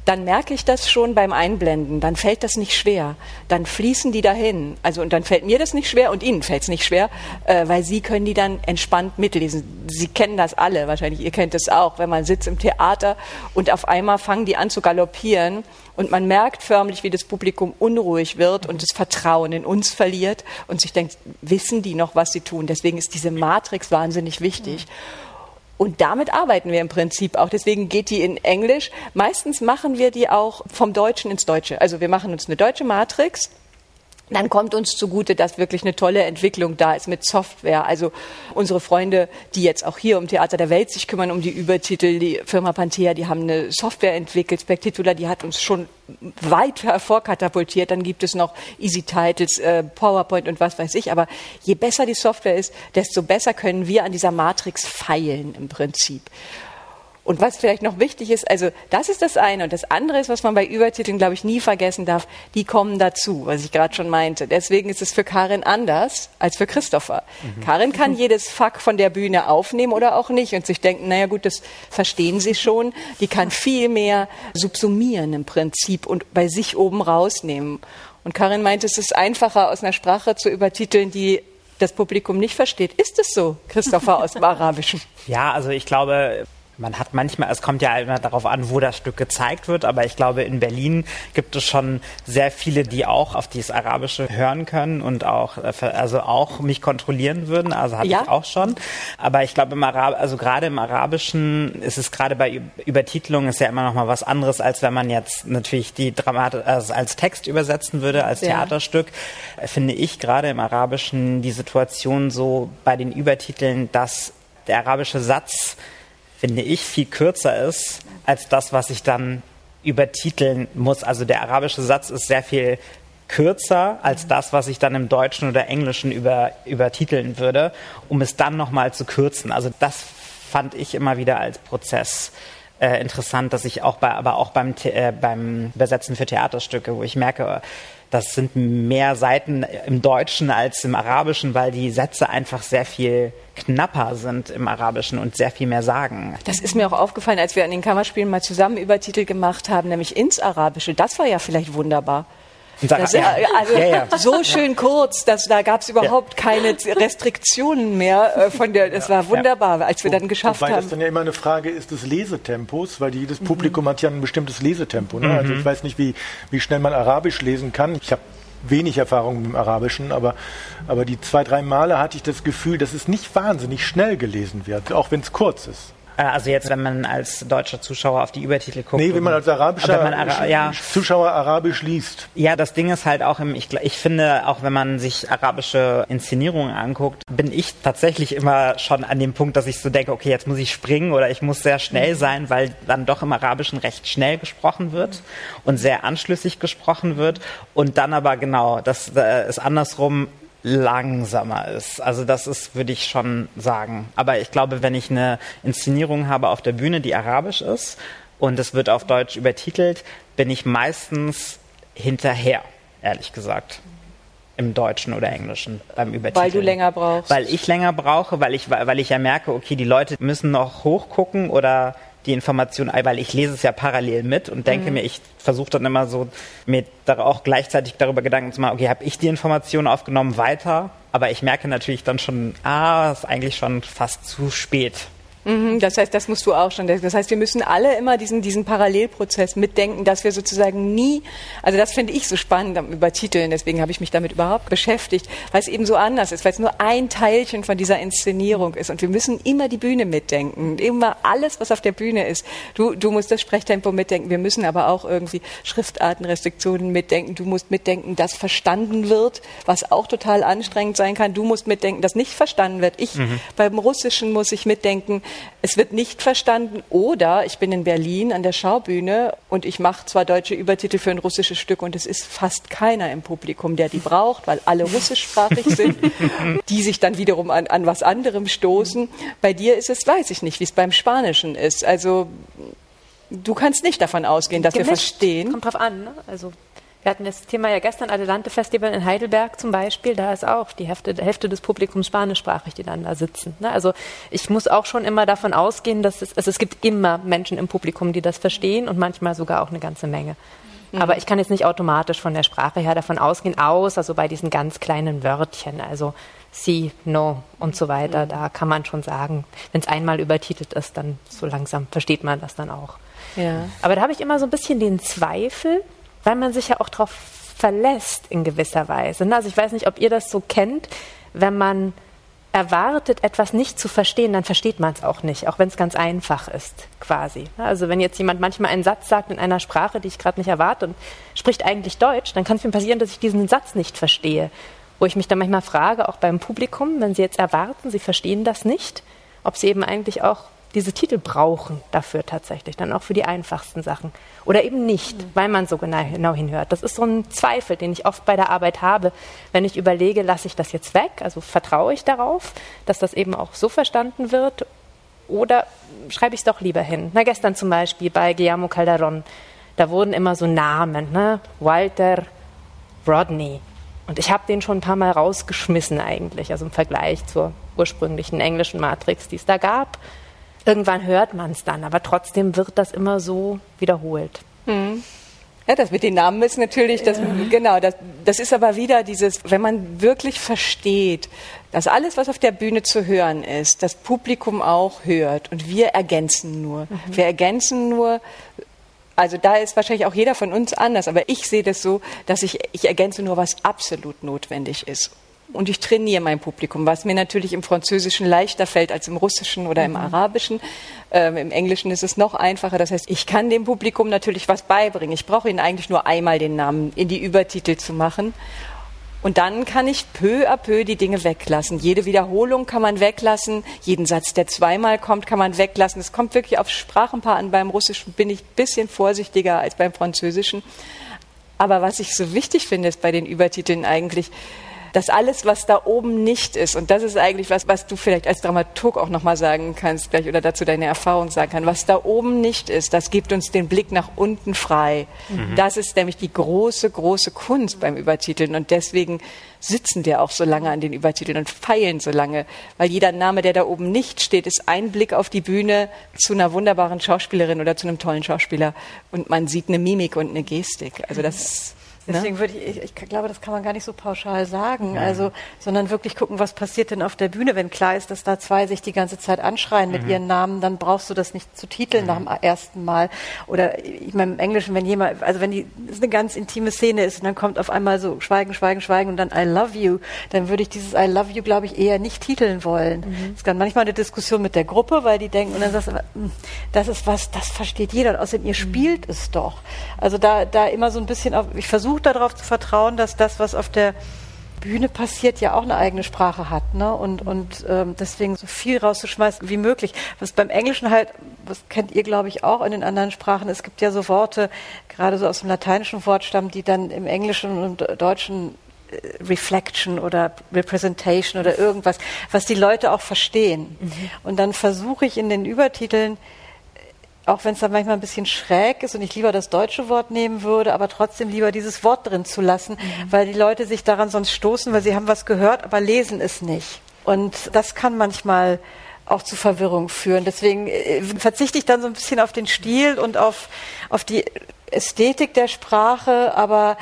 dann merke ich das schon beim Einblenden. Dann fällt das nicht schwer. Dann fließen die dahin. Also und dann fällt mir das nicht schwer und Ihnen fällt es nicht schwer, äh, weil Sie können die dann entspannt mitlesen. Sie kennen das alle, wahrscheinlich ihr kennt das auch, wenn man sitzt im Theater und auf einmal fangen die an zu galoppieren und man merkt förmlich, wie das Publikum unruhig wird und das Vertrauen in uns verliert und sich denkt, wissen die noch, was sie tun? Deswegen ist diese Matrix wahnsinnig wichtig. Mhm. Und damit arbeiten wir im Prinzip auch. Deswegen geht die in Englisch. Meistens machen wir die auch vom Deutschen ins Deutsche. Also wir machen uns eine deutsche Matrix dann kommt uns zugute, dass wirklich eine tolle Entwicklung da ist mit Software. Also unsere Freunde, die jetzt auch hier um Theater der Welt sich kümmern, um die Übertitel, die Firma Panthea, die haben eine Software entwickelt, Spectitula, die hat uns schon weit hervorkatapultiert. Dann gibt es noch Easy Titles, äh, PowerPoint und was weiß ich. Aber je besser die Software ist, desto besser können wir an dieser Matrix feilen im Prinzip. Und was vielleicht noch wichtig ist, also das ist das eine. Und das andere ist, was man bei Übertiteln, glaube ich, nie vergessen darf, die kommen dazu, was ich gerade schon meinte. Deswegen ist es für Karin anders als für Christopher. Mhm. Karin kann <laughs> jedes Fuck von der Bühne aufnehmen oder auch nicht und sich denken, naja gut, das verstehen sie schon. Die kann <laughs> viel mehr subsumieren im Prinzip und bei sich oben rausnehmen. Und Karin meint, es ist einfacher, aus einer Sprache zu übertiteln, die das Publikum nicht versteht. Ist es so, Christopher aus dem <laughs> Arabischen? Ja, also ich glaube, man hat manchmal, es kommt ja immer darauf an, wo das Stück gezeigt wird, aber ich glaube, in Berlin gibt es schon sehr viele, die auch auf dieses Arabische hören können und auch, äh, also auch mich kontrollieren würden. Also hatte ja. ich auch schon. Aber ich glaube, im Arab, also gerade im Arabischen ist es gerade bei Übertitelung ist ja immer noch mal was anderes, als wenn man jetzt natürlich die Dramatik also als Text übersetzen würde, als ja. Theaterstück. Finde ich gerade im Arabischen die Situation so bei den Übertiteln, dass der arabische Satz finde ich, viel kürzer ist als das, was ich dann übertiteln muss. Also der arabische Satz ist sehr viel kürzer als das, was ich dann im Deutschen oder Englischen über, übertiteln würde, um es dann nochmal zu kürzen. Also das fand ich immer wieder als Prozess äh, interessant, dass ich auch bei, aber auch beim, äh, beim Übersetzen für Theaterstücke, wo ich merke, das sind mehr Seiten im Deutschen als im Arabischen, weil die Sätze einfach sehr viel knapper sind im Arabischen und sehr viel mehr sagen. Das ist mir auch aufgefallen, als wir an den Kammerspielen mal zusammen Übertitel gemacht haben, nämlich ins Arabische. Das war ja vielleicht wunderbar. Das, ja, also ja, ja. so schön kurz, dass da gab es überhaupt keine Restriktionen mehr äh, von der. Das war wunderbar, als wir dann geschafft Wobei haben. Weil das dann ja immer eine Frage ist des Lesetempos, weil jedes Publikum mhm. hat ja ein bestimmtes Lesetempo. Ne? Also mhm. Also ich weiß nicht, wie, wie schnell man Arabisch lesen kann. Ich habe wenig Erfahrung mit dem Arabischen, aber, aber die zwei, drei Male hatte ich das Gefühl, dass es nicht wahnsinnig schnell gelesen wird, auch wenn es kurz ist. Äh, also jetzt, wenn man als deutscher Zuschauer auf die Übertitel guckt. Nee, wenn man als arabischer man Ara ja. Zuschauer Arabisch liest. Ja, das Ding ist halt auch, im, ich, ich finde, auch wenn man sich arabische Inszenierungen anguckt, bin ich tatsächlich immer schon an dem Punkt, dass ich so denke, okay, jetzt muss ich springen oder ich muss sehr schnell mhm. sein, weil dann doch im Arabischen recht schnell gesprochen wird und sehr anschlüssig gesprochen wird. Und dann aber genau, das äh, ist andersrum langsamer ist. Also das ist, würde ich schon sagen. Aber ich glaube, wenn ich eine Inszenierung habe auf der Bühne, die arabisch ist und es wird auf Deutsch übertitelt, bin ich meistens hinterher, ehrlich gesagt. Im Deutschen oder Englischen beim Übertiteln. Weil du länger brauchst. Weil ich länger brauche, weil ich, weil ich ja merke, okay, die Leute müssen noch hochgucken oder die Information, weil ich lese es ja parallel mit und denke mhm. mir, ich versuche dann immer so mir auch gleichzeitig darüber Gedanken zu machen, okay, habe ich die Information aufgenommen weiter, aber ich merke natürlich dann schon, ah, ist eigentlich schon fast zu spät. Mhm, das heißt, das musst du auch schon. Das heißt, wir müssen alle immer diesen, diesen Parallelprozess mitdenken, dass wir sozusagen nie, also das finde ich so spannend am Übertiteln, deswegen habe ich mich damit überhaupt beschäftigt, weil es eben so anders ist, weil es nur ein Teilchen von dieser Inszenierung ist und wir müssen immer die Bühne mitdenken, immer alles, was auf der Bühne ist. Du, du musst das Sprechtempo mitdenken, wir müssen aber auch irgendwie Schriftartenrestriktionen mitdenken, du musst mitdenken, dass verstanden wird, was auch total anstrengend sein kann, du musst mitdenken, dass nicht verstanden wird. Ich mhm. beim Russischen muss ich mitdenken, es wird nicht verstanden oder ich bin in Berlin an der Schaubühne und ich mache zwar deutsche Übertitel für ein russisches Stück und es ist fast keiner im Publikum, der die braucht, weil alle russischsprachig sind, <laughs> die sich dann wiederum an, an was anderem stoßen. Bei dir ist es, weiß ich nicht, wie es beim Spanischen ist. Also du kannst nicht davon ausgehen, dass Gemischt. wir verstehen. Kommt drauf an. Ne? Also wir hatten das Thema ja gestern, Adelante Festival in Heidelberg zum Beispiel. Da ist auch die Hälfte, Hälfte des Publikums spanischsprachig, die dann da sitzen. Ne? Also ich muss auch schon immer davon ausgehen, dass es, also es gibt immer Menschen im Publikum, die das verstehen und manchmal sogar auch eine ganze Menge. Mhm. Aber ich kann jetzt nicht automatisch von der Sprache her davon ausgehen, außer so bei diesen ganz kleinen Wörtchen, also sie, no und so weiter. Mhm. Da kann man schon sagen, wenn es einmal übertitelt ist, dann so langsam versteht man das dann auch. Ja. Aber da habe ich immer so ein bisschen den Zweifel, weil man sich ja auch darauf verlässt in gewisser Weise. Ne? Also ich weiß nicht, ob ihr das so kennt, wenn man erwartet, etwas nicht zu verstehen, dann versteht man es auch nicht, auch wenn es ganz einfach ist, quasi. Also wenn jetzt jemand manchmal einen Satz sagt in einer Sprache, die ich gerade nicht erwarte und spricht eigentlich Deutsch, dann kann es mir passieren, dass ich diesen Satz nicht verstehe. Wo ich mich dann manchmal frage, auch beim Publikum, wenn sie jetzt erwarten, sie verstehen das nicht, ob sie eben eigentlich auch diese Titel brauchen dafür tatsächlich, dann auch für die einfachsten Sachen. Oder eben nicht, mhm. weil man so genau, hinhört. Das ist so ein Zweifel, den ich oft bei der Arbeit habe, wenn ich überlege, lasse ich das jetzt weg, also vertraue ich darauf, dass das eben auch so verstanden wird, oder schreibe ich es doch lieber hin. Na, gestern zum Beispiel bei Guillermo Calderon, da wurden immer so Namen, ne? Walter, Rodney. Und ich habe den schon ein paar Mal rausgeschmissen eigentlich, also im Vergleich zur ursprünglichen englischen Matrix, die es da gab. Irgendwann hört man es dann, aber trotzdem wird das immer so wiederholt. Mhm. Ja, das mit den Namen ist natürlich, das, ja. genau, das, das ist aber wieder dieses, wenn man wirklich versteht, dass alles, was auf der Bühne zu hören ist, das Publikum auch hört und wir ergänzen nur. Mhm. Wir ergänzen nur, also da ist wahrscheinlich auch jeder von uns anders, aber ich sehe das so, dass ich, ich ergänze nur, was absolut notwendig ist und ich trainiere mein Publikum, was mir natürlich im Französischen leichter fällt als im Russischen oder im mhm. Arabischen. Ähm, Im Englischen ist es noch einfacher. Das heißt, ich kann dem Publikum natürlich was beibringen. Ich brauche ihnen eigentlich nur einmal den Namen in die Übertitel zu machen. Und dann kann ich peu à peu die Dinge weglassen. Jede Wiederholung kann man weglassen. Jeden Satz, der zweimal kommt, kann man weglassen. Es kommt wirklich auf Sprachenpaar an. Beim Russischen bin ich ein bisschen vorsichtiger als beim Französischen. Aber was ich so wichtig finde, ist bei den Übertiteln eigentlich, dass alles, was da oben nicht ist, und das ist eigentlich was, was du vielleicht als Dramaturg auch nochmal sagen kannst gleich oder dazu deine Erfahrung sagen kannst, was da oben nicht ist, das gibt uns den Blick nach unten frei. Mhm. Das ist nämlich die große, große Kunst beim Übertiteln und deswegen sitzen wir auch so lange an den Übertiteln und feilen so lange, weil jeder Name, der da oben nicht steht, ist ein Blick auf die Bühne zu einer wunderbaren Schauspielerin oder zu einem tollen Schauspieler und man sieht eine Mimik und eine Gestik. Also das? Deswegen würde ich, ich, ich, glaube, das kann man gar nicht so pauschal sagen. Ja. Also, sondern wirklich gucken, was passiert denn auf der Bühne, wenn klar ist, dass da zwei sich die ganze Zeit anschreien mhm. mit ihren Namen, dann brauchst du das nicht zu titeln mhm. nach dem ersten Mal. Oder ich meine im Englischen, wenn jemand, also wenn die das eine ganz intime Szene ist und dann kommt auf einmal so Schweigen, Schweigen, Schweigen und dann I love you, dann würde ich dieses I love you, glaube ich, eher nicht titeln wollen. Mhm. Es kann manchmal eine Diskussion mit der Gruppe, weil die denken, und dann sagst du, hm, das ist was, das versteht jeder. Und außerdem, ihr mhm. spielt es doch. Also da, da immer so ein bisschen auf, ich versuche darauf zu vertrauen, dass das, was auf der Bühne passiert, ja auch eine eigene Sprache hat. Ne? Und, und ähm, deswegen so viel rauszuschmeißen wie möglich. Was beim Englischen halt, was kennt ihr, glaube ich, auch in den anderen Sprachen, es gibt ja so Worte, gerade so aus dem lateinischen Wortstamm, die dann im Englischen und Deutschen äh, Reflection oder Representation oder irgendwas, was die Leute auch verstehen. Mhm. Und dann versuche ich in den Übertiteln auch wenn es dann manchmal ein bisschen schräg ist und ich lieber das deutsche Wort nehmen würde, aber trotzdem lieber dieses Wort drin zu lassen, mhm. weil die Leute sich daran sonst stoßen, weil sie haben was gehört, aber lesen es nicht. Und das kann manchmal auch zu Verwirrung führen. Deswegen äh, verzichte ich dann so ein bisschen auf den Stil und auf, auf die Ästhetik der Sprache, aber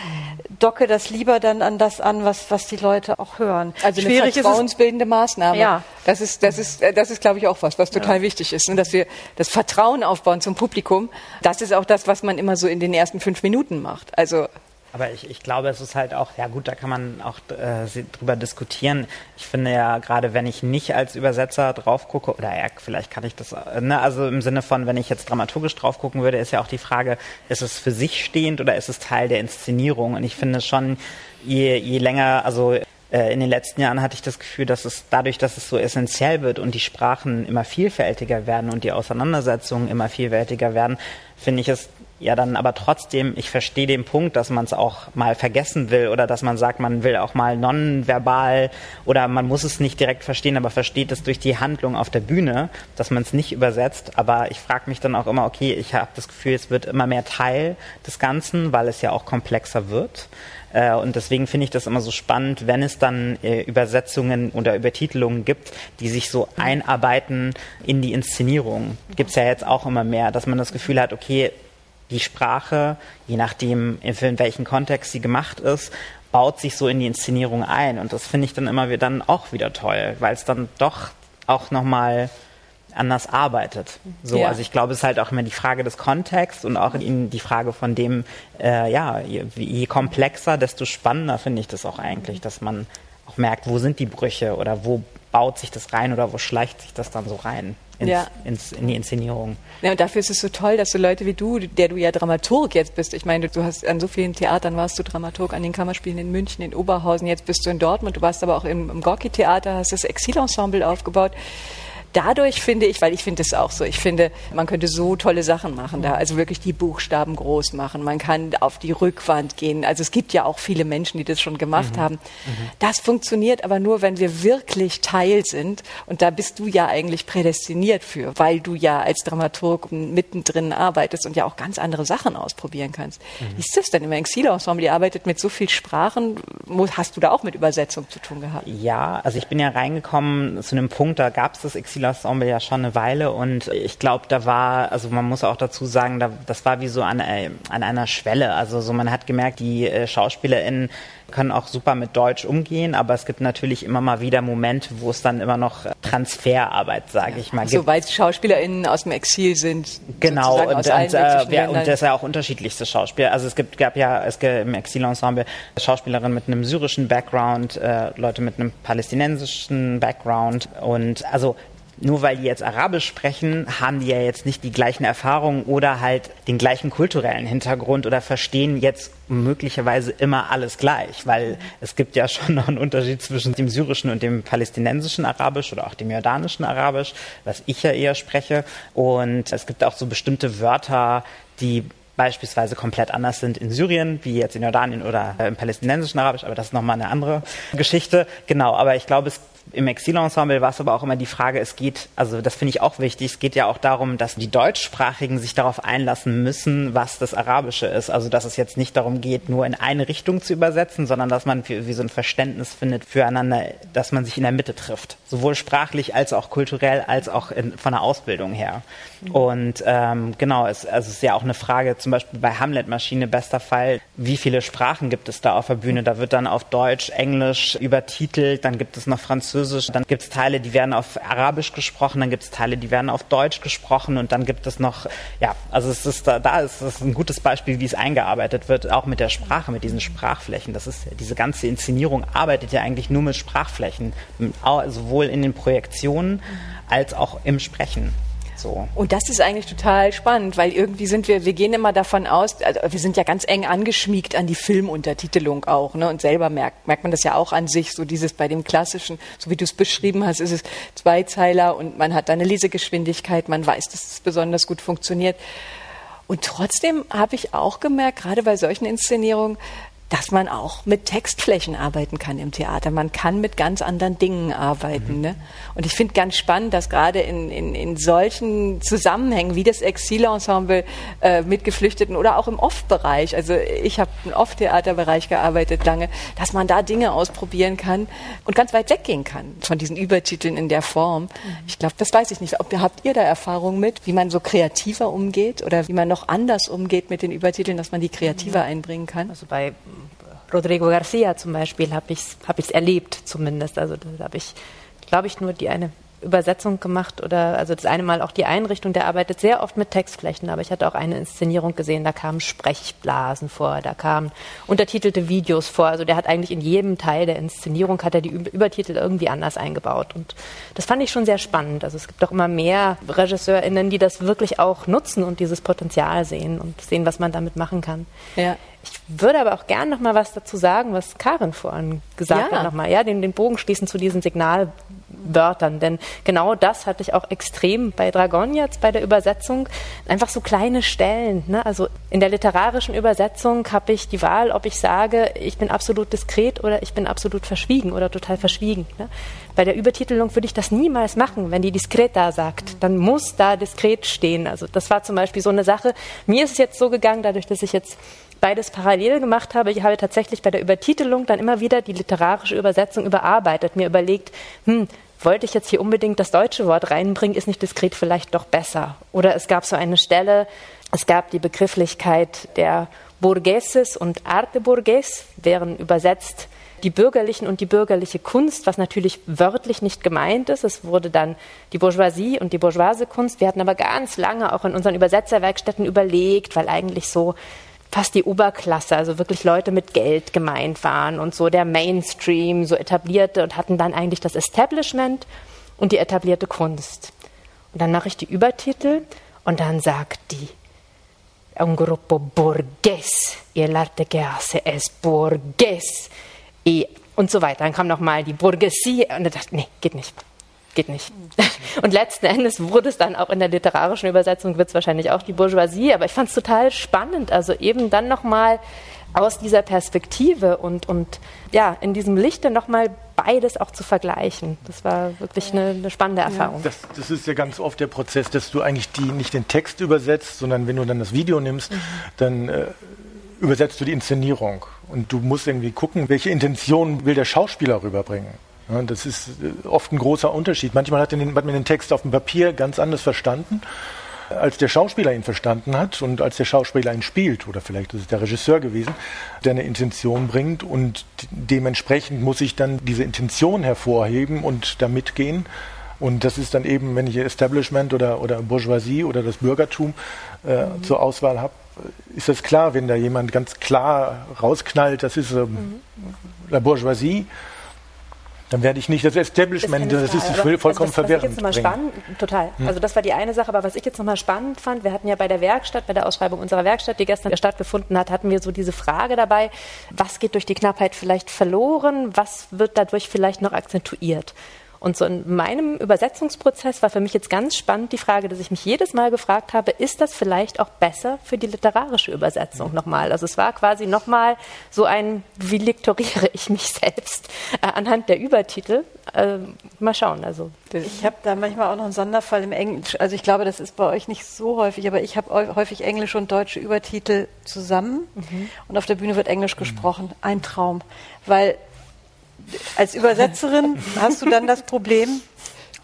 docke das lieber dann an das an, was, was die Leute auch hören. Also eine Schwierig vertrauensbildende Maßnahme. Ja. Das ist, das ist, das ist, glaube ich, auch was, was total ja. wichtig ist, ne? dass wir das Vertrauen aufbauen zum Publikum. Das ist auch das, was man immer so in den ersten fünf Minuten macht. Also aber ich, ich glaube, es ist halt auch, ja gut, da kann man auch äh, drüber diskutieren. Ich finde ja, gerade wenn ich nicht als Übersetzer drauf gucke, oder ja, vielleicht kann ich das, äh, ne, also im Sinne von, wenn ich jetzt dramaturgisch drauf gucken würde, ist ja auch die Frage, ist es für sich stehend oder ist es Teil der Inszenierung? Und ich finde schon, je, je länger, also äh, in den letzten Jahren hatte ich das Gefühl, dass es dadurch, dass es so essentiell wird und die Sprachen immer vielfältiger werden und die Auseinandersetzungen immer vielfältiger werden, finde ich es ja dann aber trotzdem, ich verstehe den Punkt, dass man es auch mal vergessen will oder dass man sagt, man will auch mal nonverbal oder man muss es nicht direkt verstehen, aber versteht es durch die Handlung auf der Bühne, dass man es nicht übersetzt. Aber ich frage mich dann auch immer, okay, ich habe das Gefühl, es wird immer mehr Teil des Ganzen, weil es ja auch komplexer wird. Äh, und deswegen finde ich das immer so spannend, wenn es dann äh, Übersetzungen oder Übertitelungen gibt, die sich so einarbeiten in die Inszenierung. Gibt es ja jetzt auch immer mehr, dass man das Gefühl hat, okay, die Sprache, je nachdem, in welchem Kontext sie gemacht ist, baut sich so in die Inszenierung ein. Und das finde ich dann immer wieder dann auch wieder toll, weil es dann doch auch nochmal anders arbeitet. So, ja. also ich glaube, es ist halt auch immer die Frage des Kontexts und auch die Frage von dem, äh, ja, je, je, komplexer, desto spannender finde ich das auch eigentlich, dass man auch merkt, wo sind die Brüche oder wo baut sich das rein oder wo schleicht sich das dann so rein ins, Ja. ins, in die Inszenierung? Ja, und dafür ist es so toll, dass so Leute wie du, der du ja Dramaturg jetzt bist, ich meine, du hast an so vielen Theatern warst du Dramaturg, an den Kammerspielen in München, in Oberhausen, jetzt bist du in Dortmund, du warst aber auch im, im Gorki-Theater, hast das Exilensemble aufgebaut. Dadurch finde ich, weil ich finde es auch so, ich finde, man könnte so tolle Sachen machen da, also wirklich die Buchstaben groß machen, man kann auf die Rückwand gehen, also es gibt ja auch viele Menschen, die das schon gemacht haben. Das funktioniert aber nur, wenn wir wirklich Teil sind. Und da bist du ja eigentlich prädestiniert für, weil du ja als Dramaturg mittendrin arbeitest und ja auch ganz andere Sachen ausprobieren kannst. Wie ist das denn im Exilensemble? Ihr arbeitet mit so vielen Sprachen, hast du da auch mit Übersetzung zu tun gehabt? Ja, also ich bin ja reingekommen zu einem Punkt, da gab es das Exilensemble ja schon eine Weile und ich glaube, da war, also man muss auch dazu sagen, da, das war wie so an, äh, an einer Schwelle. Also so man hat gemerkt, die äh, SchauspielerInnen können auch super mit Deutsch umgehen, aber es gibt natürlich immer mal wieder Momente, wo es dann immer noch Transferarbeit, sage ich mal, So, gibt. weil SchauspielerInnen aus dem Exil sind. Genau, und, und, äh, wer, und das ist ja auch unterschiedlichste Schauspieler. Also es gibt, gab ja es gibt im Exilensemble Schauspielerinnen mit einem syrischen Background, äh, Leute mit einem palästinensischen Background und also nur weil die jetzt Arabisch sprechen, haben die ja jetzt nicht die gleichen Erfahrungen oder halt den gleichen kulturellen Hintergrund oder verstehen jetzt möglicherweise immer alles gleich, weil es gibt ja schon noch einen Unterschied zwischen dem syrischen und dem palästinensischen Arabisch oder auch dem jordanischen Arabisch, was ich ja eher spreche. Und es gibt auch so bestimmte Wörter, die beispielsweise komplett anders sind in Syrien, wie jetzt in Jordanien oder äh, im palästinensischen Arabisch, aber das ist nochmal eine andere Geschichte. Genau, aber ich glaube, es im Exilensemble war es aber auch immer die Frage, es geht, also das finde ich auch wichtig, es geht ja auch darum, dass die Deutschsprachigen sich darauf einlassen müssen, was das Arabische ist. Also dass es jetzt nicht darum geht, nur in eine Richtung zu übersetzen, sondern dass man wie, so ein Verständnis findet füreinander, dass man sich in der Mitte trifft. Sowohl sprachlich als auch kulturell, als auch in, von der Ausbildung her. Und ähm, genau, es, also es ist ja auch eine Frage, zum Beispiel bei Hamlet-Maschine, bester Fall, wie viele Sprachen gibt es da auf der Bühne? Da wird dann auf Deutsch, Englisch übertitelt, dann gibt es noch Französisch, dann gibt es Teile, die werden auf Arabisch gesprochen, dann gibt es Teile, die werden auf Deutsch gesprochen und dann gibt es noch, ja, also es ist da, da ist es ein gutes Beispiel, wie es eingearbeitet wird, auch mit der Sprache, mit diesen Sprachflächen. Das ist diese ganze Inszenierung arbeitet ja eigentlich nur mit Sprachflächen, sowohl in den Projektionen als auch im Sprechen. So. Und das ist eigentlich total spannend, weil irgendwie sind wir, wir gehen immer davon aus, also wir sind ja ganz eng angeschmiegt an die Filmuntertitelung auch, ne? Und selber merkt, merkt man das ja auch an sich, so dieses bei dem klassischen, so wie du es beschrieben hast, ist es Zweizeiler und man hat da eine Lesegeschwindigkeit, man weiß, dass es besonders gut funktioniert. Und trotzdem habe ich auch gemerkt, gerade bei solchen Inszenierungen, dass man auch mit Textflächen arbeiten kann im Theater. Man kann mit ganz anderen Dingen arbeiten. Ne? Und ich finde ganz spannend, dass gerade in, in, in solchen Zusammenhängen wie das Exilensemble äh, mit Geflüchteten oder auch im Off-Bereich, also ich habe im Off-Theaterbereich gearbeitet lange, dass man da Dinge ausprobieren kann und ganz weit weggehen kann von diesen Übertiteln in der Form. Ich glaube, das weiß ich nicht. Ob, habt ihr da Erfahrung mit, wie man so kreativer umgeht oder wie man noch anders umgeht mit den Übertiteln, dass man die kreativer einbringen kann? Also bei Rodrigo Garcia zum Beispiel habe ich es hab ich's erlebt zumindest. Also da habe ich, glaube ich, nur die eine Übersetzung gemacht oder also das eine Mal auch die Einrichtung, der arbeitet sehr oft mit Textflächen, aber ich hatte auch eine Inszenierung gesehen, da kamen Sprechblasen vor, da kamen untertitelte Videos vor. Also der hat eigentlich in jedem Teil der Inszenierung hat er die Übertitel irgendwie anders eingebaut und das fand ich schon sehr spannend. Also es gibt auch immer mehr RegisseurInnen, die das wirklich auch nutzen und dieses Potenzial sehen und sehen, was man damit machen kann. Ja. Ich würde aber auch gern noch mal was dazu sagen, was Karin vorhin gesagt Ja. hat, noch mal, ja, den, den Bogen schließen zu diesen Signalwörtern, denn genau das hatte ich auch extrem bei Dragon jetzt bei der Übersetzung, einfach so kleine Stellen, ne? Also in der literarischen Übersetzung habe ich die Wahl, ob ich sage, ich bin absolut diskret oder ich bin absolut verschwiegen oder total verschwiegen. Ne? Bei der Übertitelung würde ich das niemals machen, wenn die diskreta sagt, dann muss da diskret stehen. Also das war zum Beispiel so eine Sache. Mir ist es jetzt so gegangen, dadurch, dass ich jetzt beides parallel gemacht habe. Ich habe tatsächlich bei der Übertitelung dann immer wieder die literarische Übersetzung überarbeitet, mir überlegt, hm, wollte ich jetzt hier unbedingt das deutsche Wort reinbringen, ist nicht diskret vielleicht doch besser. Oder es gab so eine Stelle, es gab die Begrifflichkeit der Burgueses und Arte Burgues, wären übersetzt die bürgerlichen und die bürgerliche Kunst, was natürlich wörtlich nicht gemeint ist. Es wurde dann die Bourgeoisie und die bourgeoise Kunst. Wir hatten aber ganz lange auch in unseren Übersetzerwerkstätten überlegt, weil eigentlich so fast die Oberklasse, also wirklich Leute mit Geld gemeint waren und so der Mainstream, so etablierte und hatten dann eigentlich das Establishment und die etablierte Kunst. Und dann mache ich die Übertitel und dann sagt die un gruppo borghese e l'arte che hace es borghese e und so weiter. Dann kam nochmal die Bourgeoisie und ich dachte, nee, geht nicht. Geht nicht. <laughs> Und letzten Endes wurde es dann auch in der literarischen Übersetzung, wird es wahrscheinlich auch die Bourgeoisie, aber ich fand es total spannend, also eben dann nochmal aus dieser Perspektive und, und ja, in diesem Lichte nochmal beides auch zu vergleichen. Das war wirklich eine, eine spannende Erfahrung. Das, das, ist ja ganz oft der Prozess, dass du eigentlich die, nicht den Text übersetzt, sondern wenn du dann das Video nimmst, mhm. dann äh, übersetzt du die Inszenierung. Und du musst irgendwie gucken, welche Intention will der Schauspieler rüberbringen. Ja, das ist äh, oft ein großer Unterschied. Manchmal hat, den, hat man den Text auf dem Papier ganz anders verstanden, als der Schauspieler ihn verstanden hat und als der Schauspieler ihn spielt, oder vielleicht ist es der Regisseur gewesen, der eine Intention bringt und dementsprechend muss ich dann diese Intention hervorheben und da mitgehen. Und das ist dann eben, wenn ich Establishment oder, oder Bourgeoisie oder das Bürgertum äh, mhm. zur Auswahl habe, ist das klar, wenn da jemand ganz klar rausknallt, das ist ähm, mhm. la Bourgeoisie, dann werde ich nicht das Establishment, das, das ist vollkommen also was, verwirrend. Was ich jetzt nochmal spannend, total. Hm. Also das war die eine Sache, aber was ich jetzt nochmal spannend fand, wir hatten ja bei der Werkstatt, bei der Ausschreibung unserer Werkstatt, die gestern stattgefunden hat, hatten wir so diese Frage dabei, was geht durch die Knappheit vielleicht verloren, was wird dadurch vielleicht noch akzentuiert? Und so in meinem Übersetzungsprozess war für mich jetzt ganz spannend die Frage, dass ich mich jedes Mal gefragt habe, ist das vielleicht auch besser für die literarische Übersetzung nochmal? Also es war quasi nochmal so ein, wie lektoriere ich mich selbst äh, anhand der Übertitel? Äh, mal schauen. Also ich habe da manchmal auch noch einen Sonderfall im Englisch. Also ich glaube, das ist bei euch nicht so häufig, aber ich habe häufig englische und deutsche Übertitel zusammen mhm. und auf der Bühne wird Englisch gesprochen. Ein Traum, weil als Übersetzerin hast du dann das Problem,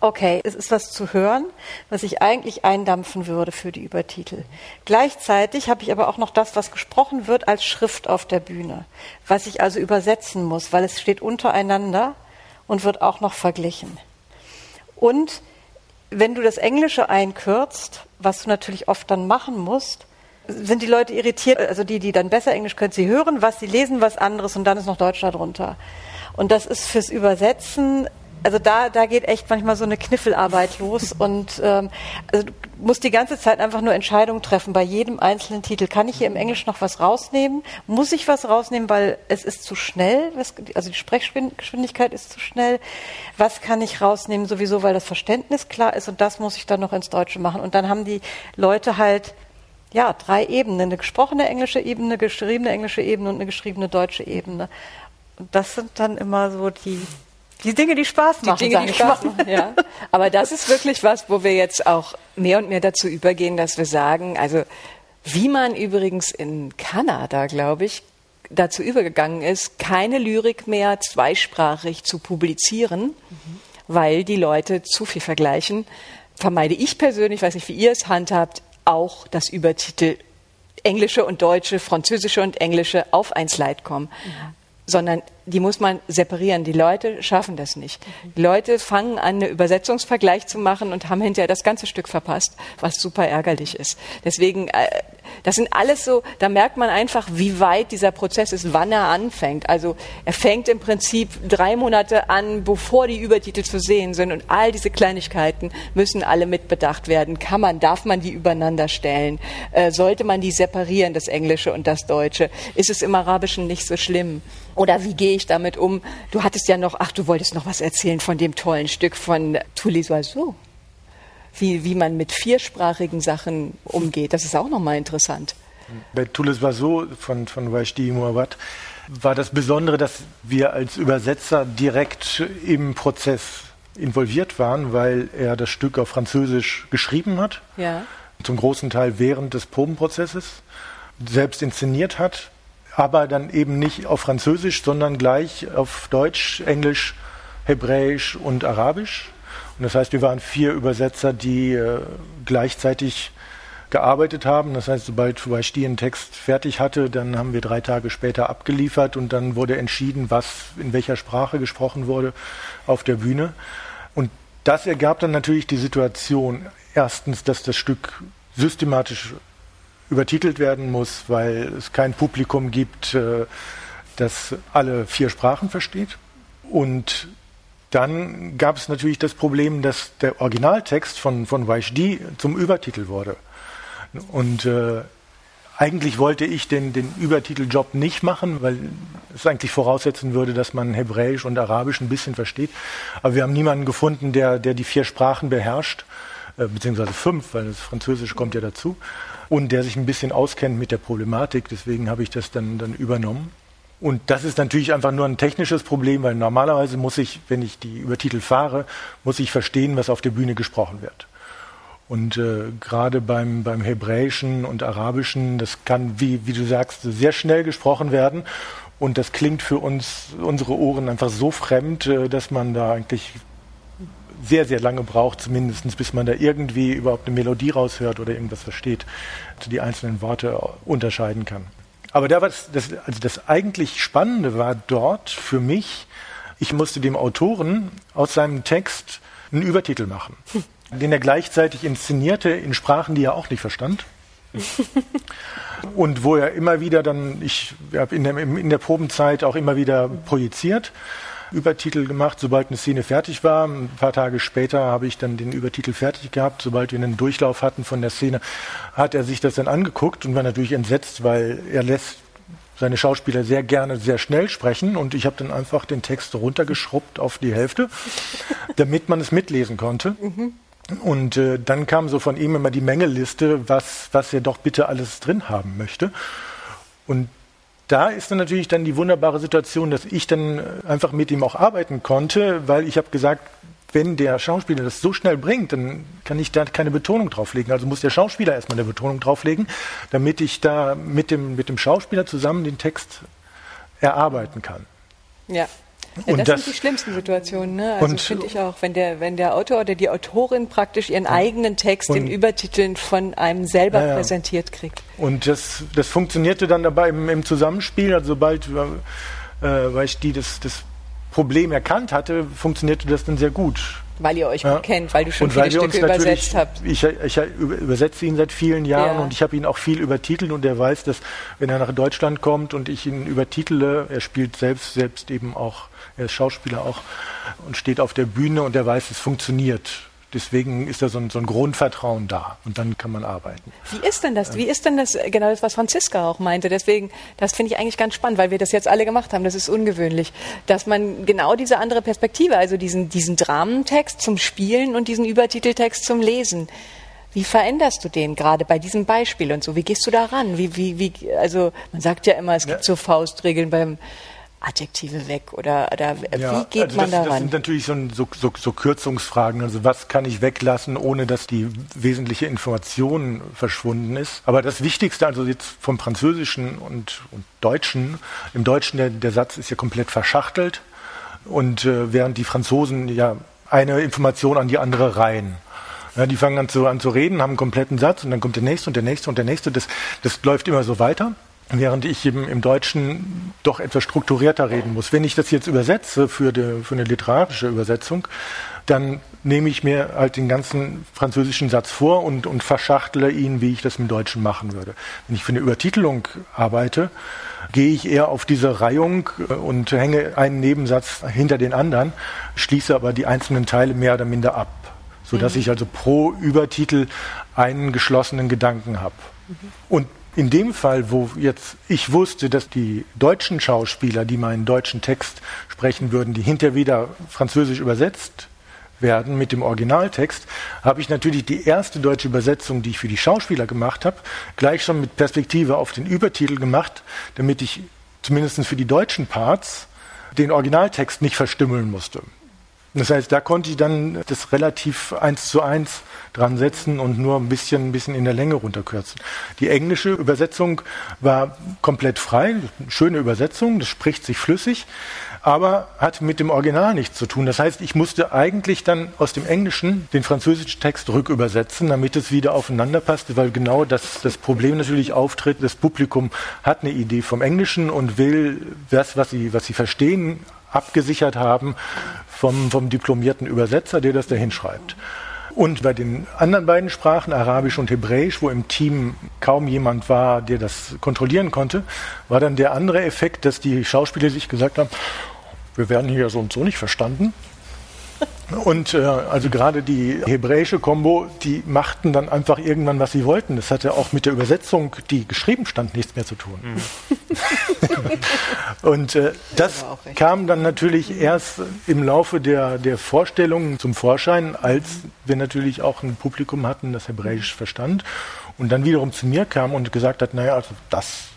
okay, es ist was zu hören, was ich eigentlich eindampfen würde für die Übertitel. Gleichzeitig habe ich aber auch noch das, was gesprochen wird, als Schrift auf der Bühne, was ich also übersetzen muss, weil es steht untereinander und wird auch noch verglichen. Und wenn du das Englische einkürzt, was du natürlich oft dann machen musst, sind die Leute irritiert, also die, die dann besser Englisch können, sie hören was, sie lesen was anderes und dann ist noch Deutsch darunter. Und das ist fürs Übersetzen also da, da geht echt manchmal so eine Kniffelarbeit los und ähm, also du musst die ganze Zeit einfach nur Entscheidungen treffen bei jedem einzelnen Titel. Kann ich hier im Englisch noch was rausnehmen? Muss ich was rausnehmen, weil es ist zu schnell? Also die Sprechgeschwindigkeit ist zu schnell. Was kann ich rausnehmen sowieso, weil das Verständnis klar ist und das muss ich dann noch ins Deutsche machen. Und dann haben die Leute halt ja drei Ebenen: eine gesprochene englische Ebene, geschriebene englische Ebene und eine geschriebene deutsche Ebene das sind dann immer so die, die Dinge, die Spaß machen. Die Dinge, die Spaß machen, ja. <laughs> Aber das ist wirklich was, wo wir jetzt auch mehr und mehr dazu übergehen, dass wir sagen, also wie man übrigens in Kanada, glaube ich, dazu übergegangen ist, keine Lyrik mehr zweisprachig zu publizieren, mhm. weil die Leute zu viel vergleichen, vermeide ich persönlich, weiß nicht, wie ihr es handhabt, auch das Übertitel englische und deutsche, französische und englische auf ein Slide kommen. Mhm sondern die muss man separieren. Die Leute schaffen das nicht. Die Leute fangen an, einen Übersetzungsvergleich zu machen und haben hinterher das ganze Stück verpasst, was super ärgerlich ist. Deswegen, äh, das sind alles so, da merkt man einfach, wie weit dieser Prozess ist, wann er anfängt. Also er fängt im Prinzip drei Monate an, bevor die Übertitel zu sehen sind und all diese Kleinigkeiten müssen alle mitbedacht werden. Kann man, darf man die übereinander stellen? Äh, sollte man die separieren, das Englische und das Deutsche? Ist es im Arabischen nicht so schlimm? Oder wie gehe ich damit um? Du hattest ja noch, ach, du wolltest noch was erzählen von dem tollen Stück von Tous les oiseaux. Wie, wie man mit viersprachigen Sachen umgeht. Das ist auch nochmal interessant. Bei Tous les oiseaux von, von Wajdi Mouawad war das Besondere, dass wir als Übersetzer direkt im Prozess involviert waren, weil er das Stück auf Französisch geschrieben hat. Ja. Zum großen Teil während des Probenprozesses selbst inszeniert hat aber dann eben nicht auf Französisch, sondern gleich auf Deutsch, Englisch, Hebräisch und Arabisch. Und das heißt, wir waren vier Übersetzer, die äh, gleichzeitig gearbeitet haben. Das heißt, sobald Wajdi einen Text fertig hatte, dann haben wir drei Tage später abgeliefert und dann wurde entschieden, was in welcher Sprache gesprochen wurde auf der Bühne. Und das ergab dann natürlich die Situation, erstens, dass das Stück systematisch übertitelt werden muss, weil es kein Publikum gibt, äh, das alle vier Sprachen versteht. Und dann gab es natürlich das Problem, dass der Originaltext von, von Vaishdi zum Übertitel wurde. Und äh, eigentlich wollte ich den, den Übertiteljob nicht machen, weil es eigentlich voraussetzen würde, dass man Hebräisch und Arabisch ein bisschen versteht. Aber wir haben niemanden gefunden, der, der die vier Sprachen beherrscht, äh, beziehungsweise fünf, weil das Französische kommt ja dazu, und der sich ein bisschen auskennt mit der Problematik. Deswegen habe ich das dann, dann übernommen. Und das ist natürlich einfach nur ein technisches Problem, weil normalerweise muss ich, wenn ich die Übertitel fahre, muss ich verstehen, was auf der Bühne gesprochen wird. Und äh, gerade beim, beim Hebräischen und Arabischen, das kann, wie, wie du sagst, sehr schnell gesprochen werden. Und das klingt für uns, unsere Ohren einfach so fremd, äh, dass man da eigentlich sehr, sehr lange braucht, zumindest bis man da irgendwie überhaupt eine Melodie raushört oder irgendwas versteht, die einzelnen Worte unterscheiden kann. Aber da war das, das, also das eigentlich Spannende war dort für mich, ich musste dem Autoren aus seinem Text einen Übertitel machen, den er gleichzeitig inszenierte in Sprachen, die er auch nicht verstand. Und wo er immer wieder dann, ich habe in der, in der Probenzeit auch immer wieder projiziert Übertitel gemacht, sobald eine Szene fertig war. Ein paar Tage später habe ich dann den Übertitel fertig gehabt. Sobald wir einen Durchlauf hatten von der Szene, hat er sich das dann angeguckt und war natürlich entsetzt, weil er lässt seine Schauspieler sehr gerne sehr schnell sprechen und ich habe dann einfach den Text runtergeschrubbt auf die Hälfte, <laughs> damit man es mitlesen konnte. Mhm. Und äh, dann kam so von ihm immer die Mängelliste, was, was er doch bitte alles drin haben möchte. Und da ist dann natürlich dann die wunderbare Situation, dass ich dann einfach mit ihm auch arbeiten konnte, weil ich habe gesagt, wenn der Schauspieler das so schnell bringt, dann kann ich da keine Betonung drauflegen. Also muss der Schauspieler erstmal eine Betonung drauflegen, damit ich da mit dem, mit dem Schauspieler zusammen den Text erarbeiten kann. Ja. Ja, das, das, sind die schlimmsten Situationen, ne? Also finde ich auch, wenn der, wenn der Autor oder die Autorin praktisch ihren ja. eigenen Text in Übertiteln von einem selber ja, präsentiert kriegt. Und das, das funktionierte dann dabei im, im Zusammenspiel, also sobald äh, weil ich die das, das Problem erkannt hatte, funktionierte das dann sehr gut. Weil ihr euch gut kennt, weil du schon und viele Stücke übersetzt habt. Ich, ich, übersetze ihn seit vielen Jahren und ich habe ihn auch viel übertitelt und er weiß, dass wenn er nach Deutschland kommt und ich ihn übertitele, er spielt selbst, selbst eben auch er ist Schauspieler auch und steht auf der Bühne und er weiß, es funktioniert. Deswegen ist da so ein, so ein, Grundvertrauen da und dann kann man arbeiten. Wie ist denn das? Wie ist denn das, genau das, was Franziska auch meinte? Deswegen, das finde ich eigentlich ganz spannend, weil wir das jetzt alle gemacht haben. Das ist ungewöhnlich, dass man genau diese andere Perspektive, also diesen, diesen Dramentext zum Spielen und diesen Übertiteltext zum Lesen. Wie veränderst du den gerade bei diesem Beispiel und so? Wie gehst du da ran? Wie, wie, wie, also man sagt ja immer, es gibt ja. so Faustregeln beim Adjektive weg oder, oder ja, wie geht also man das, daran? Das sind natürlich so, so, so, so, Kürzungsfragen. Also was kann ich weglassen, ohne dass die wesentliche Information verschwunden ist? Aber das Wichtigste, also jetzt vom Französischen und, und Deutschen, im Deutschen der, der Satz ist ja komplett verschachtelt und äh, während die Franzosen ja eine Information an die andere reihen. Ja, die fangen an zu, an zu reden, haben einen kompletten Satz und dann kommt der nächste und der nächste und der nächste. Das, das läuft immer so weiter während ich im, im Deutschen doch etwas strukturierter reden muss. Wenn ich das jetzt übersetze für, die, für eine literarische Übersetzung, dann nehme ich mir halt den ganzen französischen Satz vor und, und verschachtle ihn, wie ich das im Deutschen machen würde. Wenn ich für eine Übertitelung arbeite, gehe ich eher auf diese Reihung äh, und hänge einen Nebensatz hinter den anderen, schließe aber die einzelnen Teile mehr oder minder ab, sodass mhm. ich also pro Übertitel einen geschlossenen Gedanken habe. Mhm. Und in dem Fall, wo jetzt ich wusste, dass die deutschen Schauspieler, die meinen deutschen Text sprechen würden, die hinterher wieder französisch übersetzt werden mit dem Originaltext, habe ich natürlich die erste deutsche Übersetzung, die ich für die Schauspieler gemacht habe, gleich schon mit Perspektive auf den Übertitel gemacht, damit ich zumindest für die deutschen Parts den Originaltext nicht verstümmeln musste. Das heißt, da konnte ich dann das relativ eins zu eins dran setzen und nur ein bisschen, ein bisschen in der Länge runterkürzen. Die englische Übersetzung war komplett frei, schöne Übersetzung, das spricht sich flüssig, aber hat mit dem Original nichts zu tun. Das heißt, ich musste eigentlich dann aus dem Englischen den französischen Text rückübersetzen, damit es wieder aufeinander passte, weil genau das, das Problem natürlich auftritt. Das Publikum hat eine Idee vom Englischen und will das, was sie, was sie verstehen, abgesichert haben vom, vom diplomierten Übersetzer, der das da hinschreibt. Und bei den anderen beiden Sprachen, Arabisch und Hebräisch, wo im Team kaum jemand war, der das kontrollieren konnte, war dann der andere Effekt, dass die Schauspieler sich gesagt haben, wir werden hier so und so nicht verstanden. Und äh, also gerade die hebräische Kombo, die machten dann einfach irgendwann, was sie wollten. Das hatte auch mit der Übersetzung, die geschrieben stand, nichts mehr zu tun. Mhm. <laughs> und äh, das kam dann natürlich erst im Laufe der, der Vorstellungen zum Vorschein, als wir natürlich auch ein Publikum hatten, das Hebräisch verstand. Und dann wiederum zu mir kam und gesagt hat, naja, also das,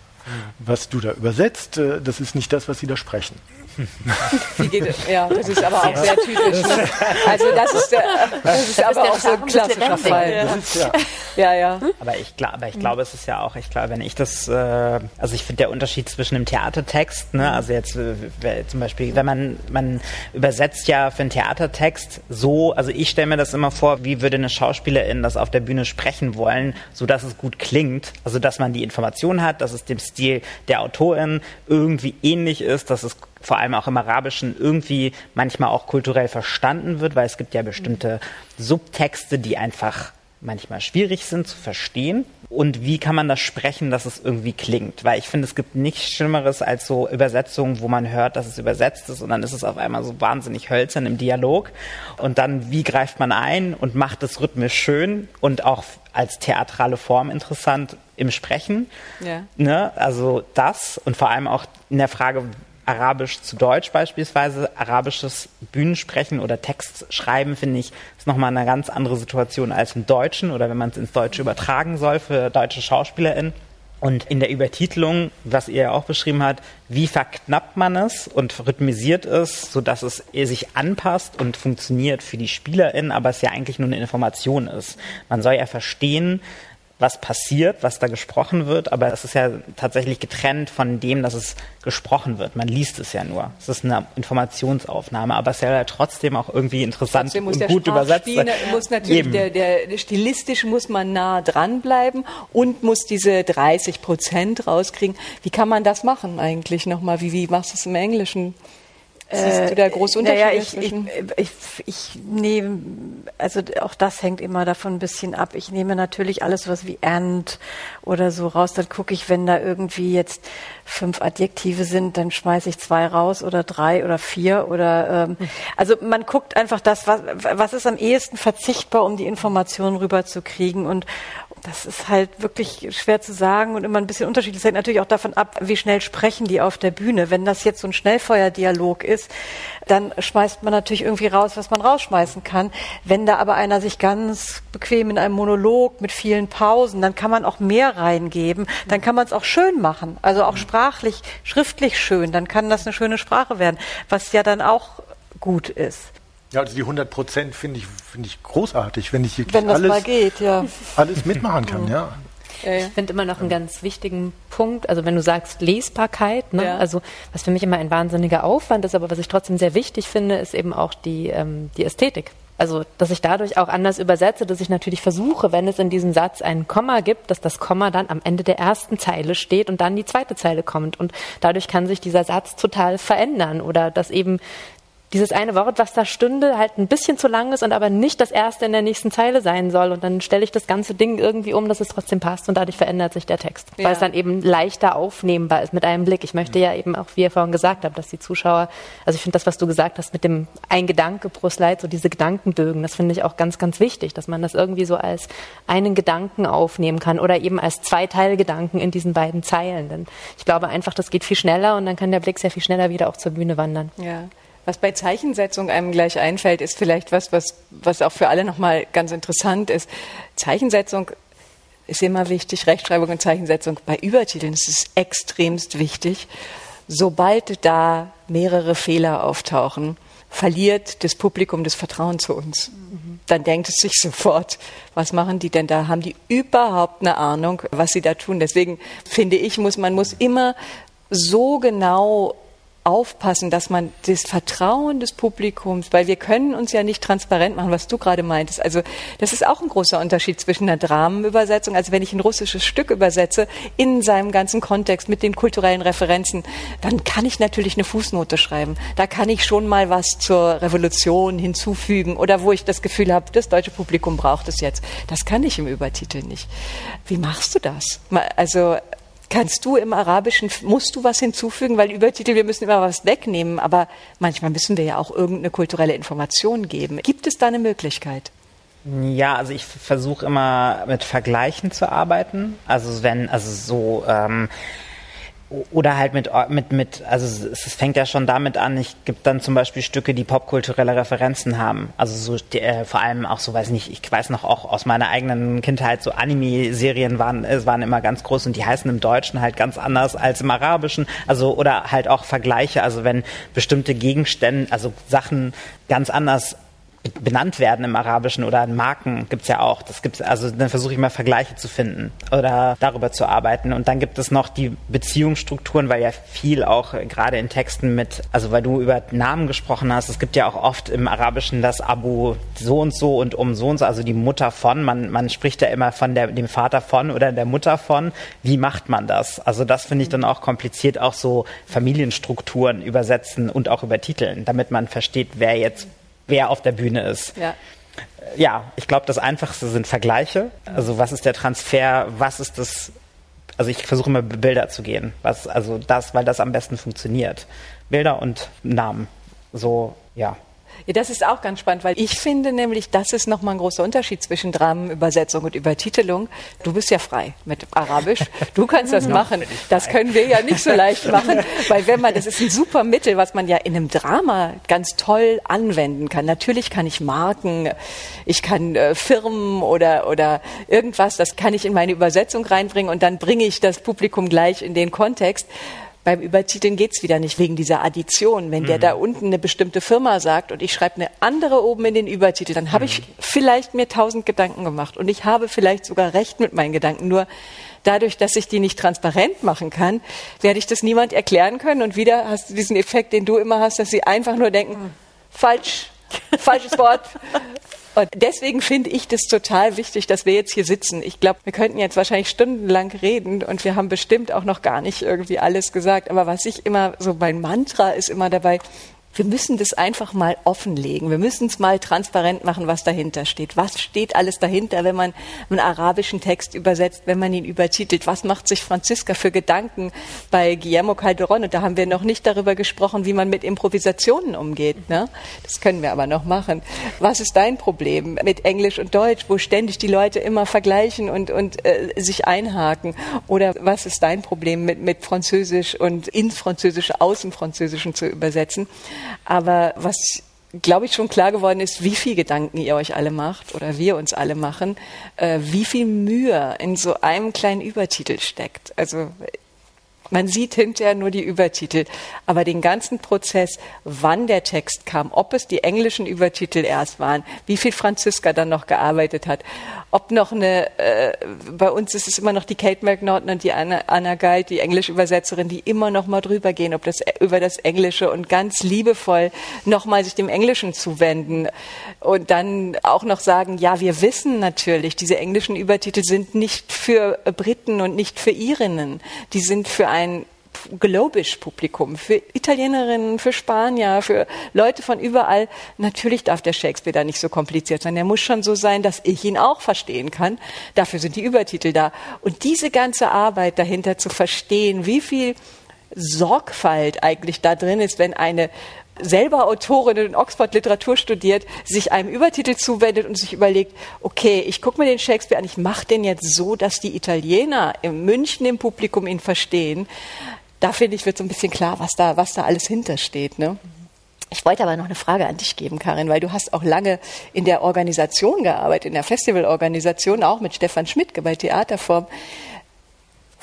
was du da übersetzt, äh, das ist nicht das, was sie da sprechen. <laughs> ja, das ist aber auch sehr typisch. Ne? Also das ist, der, das ist aber auch so ein klassischer Fall. Ja. Ja. Aber ich, aber ich glaube, es ist ja auch, ich glaube, wenn ich das, äh, also ich finde der Unterschied zwischen dem Theatertext, ne, also jetzt äh, zum Beispiel, wenn man, man übersetzt ja für einen Theatertext so, also ich stelle mir das immer vor, wie würde eine Schauspielerin das auf der Bühne sprechen wollen, so dass es gut klingt, also dass man die Information hat, dass es dem Stil der Autorin irgendwie ähnlich ist, dass es vor allem auch im Arabischen irgendwie manchmal auch kulturell verstanden wird, weil es gibt ja bestimmte Subtexte, die einfach manchmal schwierig sind zu verstehen. Und wie kann man das sprechen, dass es irgendwie klingt? Weil ich finde, es gibt nichts Schlimmeres als so Übersetzungen, wo man hört, dass es übersetzt ist und dann ist es auf einmal so wahnsinnig hölzern im Dialog. Und dann, wie greift man ein und macht es rhythmisch schön und auch als theatrale Form interessant im Sprechen? Ja. Ne? Also das und vor allem auch in der Frage, Arabisch zu Deutsch beispielsweise, arabisches Bühnensprechen oder Text schreiben, finde ich, ist nochmal eine ganz andere Situation als im Deutschen oder wenn man es ins Deutsche übertragen soll für deutsche SchauspielerInnen. Und in der Übertitelung, was ihr ja auch beschrieben habt, wie verknappt man es und rhythmisiert es, sodass es sich anpasst und funktioniert für die SpielerInnen, aber es ja eigentlich nur eine Information ist. Man soll ja verstehen, was passiert, was da gesprochen wird, aber es ist ja tatsächlich getrennt von dem, dass es gesprochen wird. Man liest es ja nur. Es ist eine Informationsaufnahme, aber es ist ja trotzdem auch irgendwie interessant trotzdem und gut übersetzt sein. Muss natürlich der, der, stilistisch muss man nah dranbleiben und muss diese 30 Prozent rauskriegen. Wie kann man das machen eigentlich nochmal? Wie, wie machst du es im Englischen? Siehst du da große Unterschiede naja, ich, ich, ich, ich, nehme, also auch das hängt immer davon ein bisschen ab. Ich nehme natürlich alles was wie and oder so raus. Dann gucke ich, wenn da irgendwie jetzt fünf Adjektive sind, dann schmeiße ich zwei raus oder drei oder vier oder ähm, also man guckt einfach das, was, was ist am ehesten verzichtbar, um die Informationen rüberzukriegen und das ist halt wirklich schwer zu sagen und immer ein bisschen unterschiedlich. Das hängt natürlich auch davon ab, wie schnell sprechen die auf der Bühne. Wenn das jetzt so ein Schnellfeuerdialog ist, dann schmeißt man natürlich irgendwie raus, was man rausschmeißen kann. Wenn da aber einer sich ganz bequem in einem Monolog mit vielen Pausen, dann kann man auch mehr reingeben. Dann kann man es auch schön machen. Also auch sprachlich, schriftlich schön. Dann kann das eine schöne Sprache werden, was ja dann auch gut ist. Ja, also die 100 Prozent finde ich, finde ich großartig, wenn ich wenn das alles, mal geht, ja. <laughs> alles mitmachen kann, ja. Ich finde immer noch einen ganz wichtigen Punkt, also wenn du sagst Lesbarkeit, ne? Ja. also was für mich immer ein wahnsinniger Aufwand ist, aber was ich trotzdem sehr wichtig finde, ist eben auch die, ähm, die Ästhetik. Also, dass ich dadurch auch anders übersetze, dass ich natürlich versuche, wenn es in diesem Satz ein Komma gibt, dass das Komma dann am Ende der ersten Zeile steht und dann die zweite Zeile kommt. Und dadurch kann sich dieser Satz total verändern oder dass eben dieses eine Wort, was da stünde, halt ein bisschen zu lang ist und aber nicht das erste in der nächsten Zeile sein soll. Und dann stelle ich das ganze Ding irgendwie um, dass es trotzdem passt und dadurch verändert sich der Text. Ja. Weil es dann eben leichter aufnehmbar ist mit einem Blick. Ich möchte ja eben auch, wie ihr vorhin gesagt habt, dass die Zuschauer, also ich finde das, was du gesagt hast mit dem ein Gedanke pro Slide, so diese Gedankenbögen, das finde ich auch ganz, ganz wichtig, dass man das irgendwie so als einen Gedanken aufnehmen kann oder eben als Zweiteilgedanken in diesen beiden Zeilen. Denn ich glaube einfach, das geht viel schneller und dann kann der Blick sehr viel schneller wieder auch zur Bühne wandern. Ja. Was bei Zeichensetzung einem gleich einfällt, ist vielleicht was, was, was auch für alle nochmal ganz interessant ist. Zeichensetzung ist immer wichtig, Rechtschreibung und Zeichensetzung. Bei Übertiteln ist es extremst wichtig. Sobald da mehrere Fehler auftauchen, verliert das Publikum das Vertrauen zu uns. Mhm. Dann denkt es sich sofort, was machen die denn da? Haben die überhaupt eine Ahnung, was sie da tun? Deswegen finde ich, muss, man muss immer so genau aufpassen, dass man das Vertrauen des Publikums, weil wir können uns ja nicht transparent machen, was du gerade meintest. Also das ist auch ein großer Unterschied zwischen einer Dramenübersetzung, also wenn ich ein russisches Stück übersetze in seinem ganzen Kontext mit den kulturellen Referenzen, dann kann ich natürlich eine Fußnote schreiben. Da kann ich schon mal was zur Revolution hinzufügen oder wo ich das Gefühl habe, das deutsche Publikum braucht es jetzt. Das kann ich im Übertitel nicht. Wie machst du das? Also Kannst du im Arabischen, musst du was hinzufügen? Weil Übertitel, wir müssen immer was wegnehmen, aber manchmal müssen wir ja auch irgendeine kulturelle Information geben. Gibt es da eine Möglichkeit? Ja, also ich versuche immer mit Vergleichen zu arbeiten. Also wenn, also so, ähm, oder halt mit, mit, mit, also es, fängt ja schon damit an, ich gibt dann zum Beispiel Stücke, die popkulturelle Referenzen haben. Also so die, äh, vor allem auch so, weiß nicht, ich weiß noch auch aus meiner eigenen Kindheit, so Anime-Serien waren, es waren immer ganz groß und die heißen im Deutschen halt ganz anders als im Arabischen. Also oder halt auch Vergleiche, also wenn bestimmte Gegenstände, also Sachen ganz anders benannt werden im Arabischen oder in Marken gibt's ja auch. Das gibt's, also dann versuche ich mal Vergleiche zu finden oder darüber zu arbeiten. Und dann gibt es noch die Beziehungsstrukturen, weil ja viel auch gerade in Texten mit, also weil du über Namen gesprochen hast, es gibt ja auch oft im Arabischen das Abu so und so und um so und so, also die Mutter von, man, man spricht ja immer von der, dem Vater von oder der Mutter von. Wie macht man das? Also das finde ich dann auch kompliziert, auch so Familienstrukturen übersetzen und auch übertiteln, damit man versteht, wer jetzt wer auf der Bühne ist. Ja. Ja, ich glaube, das Einfachste sind Vergleiche. Also was ist der Transfer, was ist das, also ich versuche immer Bilder zu gehen, was, also das, weil das am besten funktioniert. Bilder und Namen. So, ja. Ja, das ist auch ganz spannend, weil ich finde nämlich, das ist nochmal ein großer Unterschied zwischen Dramenübersetzung und Übertitelung. Du bist ja frei mit Arabisch. Du kannst das <laughs> machen. Das können wir ja nicht so leicht machen, weil wenn man, das ist ein super Mittel, was man ja in einem Drama ganz toll anwenden kann. Natürlich kann ich Marken, ich kann äh, Firmen oder, oder irgendwas, das kann ich in meine Übersetzung reinbringen und dann bringe ich das Publikum gleich in den Kontext. Beim Übertiteln geht's wieder nicht wegen dieser Addition. Wenn mhm. der da unten eine bestimmte Firma sagt und ich schreibe eine andere oben in den Übertitel, dann habe mhm. ich vielleicht mir tausend Gedanken gemacht und ich habe vielleicht sogar recht mit meinen Gedanken. Nur dadurch, dass ich die nicht transparent machen kann, werde ich das niemand erklären können. Und wieder hast du diesen Effekt, den du immer hast, dass sie einfach nur denken, mhm. falsch, falsches Wort. Und deswegen finde ich das total wichtig, dass wir jetzt hier sitzen. Ich glaube, wir könnten jetzt wahrscheinlich stundenlang reden und wir haben bestimmt auch noch gar nicht irgendwie alles gesagt. Aber was ich immer so mein Mantra ist immer dabei, wir müssen das einfach mal offenlegen. Wir müssen es mal transparent machen, was dahinter steht. Was steht alles dahinter, wenn man einen arabischen Text übersetzt, wenn man ihn übertitelt? Was macht sich Franziska für Gedanken bei Guillermo Calderón? Und da haben wir noch nicht darüber gesprochen, wie man mit Improvisationen umgeht. Ne? Das können wir aber noch machen. Was ist dein Problem mit Englisch und Deutsch, wo ständig die Leute immer vergleichen und, und äh, sich einhaken? Oder was ist dein Problem mit, mit Französisch und ins Französische, aus dem Französischen zu übersetzen? Aber was glaube ich, schon klar geworden ist, wie viel Gedanken ihr euch alle macht oder wir uns alle machen, äh, wie viel Mühe in so einem kleinen Übertitel steckt. Also man sieht hinterher nur die Übertitel, aber den ganzen Prozess, wann der Text kam, ob es die englischen Übertitel erst waren, wie viel Franziska dann noch gearbeitet hat, ob noch eine, äh, bei uns ist es immer noch die Kate McNaughton und die Anna, Anna Guide, die englische Übersetzerin, die immer noch mal drüber gehen, ob das über das Englische und ganz liebevoll noch mal sich dem Englischen zuwenden und dann auch noch sagen, ja, wir wissen natürlich, diese englischen Übertitel sind nicht für Briten und nicht für Irinnen, die sind für ein globisch Publikum, für Italienerinnen, für Spanier, für Leute von überall. Natürlich darf der Shakespeare da nicht so kompliziert sein. Er muss schon so sein, dass ich ihn auch verstehen kann. Dafür sind die Übertitel da. Und diese ganze Arbeit dahinter zu verstehen, wie viel Sorgfalt eigentlich da drin ist, wenn eine selber Autorin in Oxford Literatur studiert, sich einem Übertitel zuwendet und sich überlegt, okay, ich gucke mir den Shakespeare an, ich mache den jetzt so, dass die Italiener in München im Publikum ihn verstehen. Da finde ich, wird so ein bisschen klar, was da, was da alles hintersteht. Ne? Ich wollte aber noch eine Frage an dich geben, Karin, weil du hast auch lange in der Organisation gearbeitet, in der Festivalorganisation, auch mit Stefan Schmidt bei Theaterform.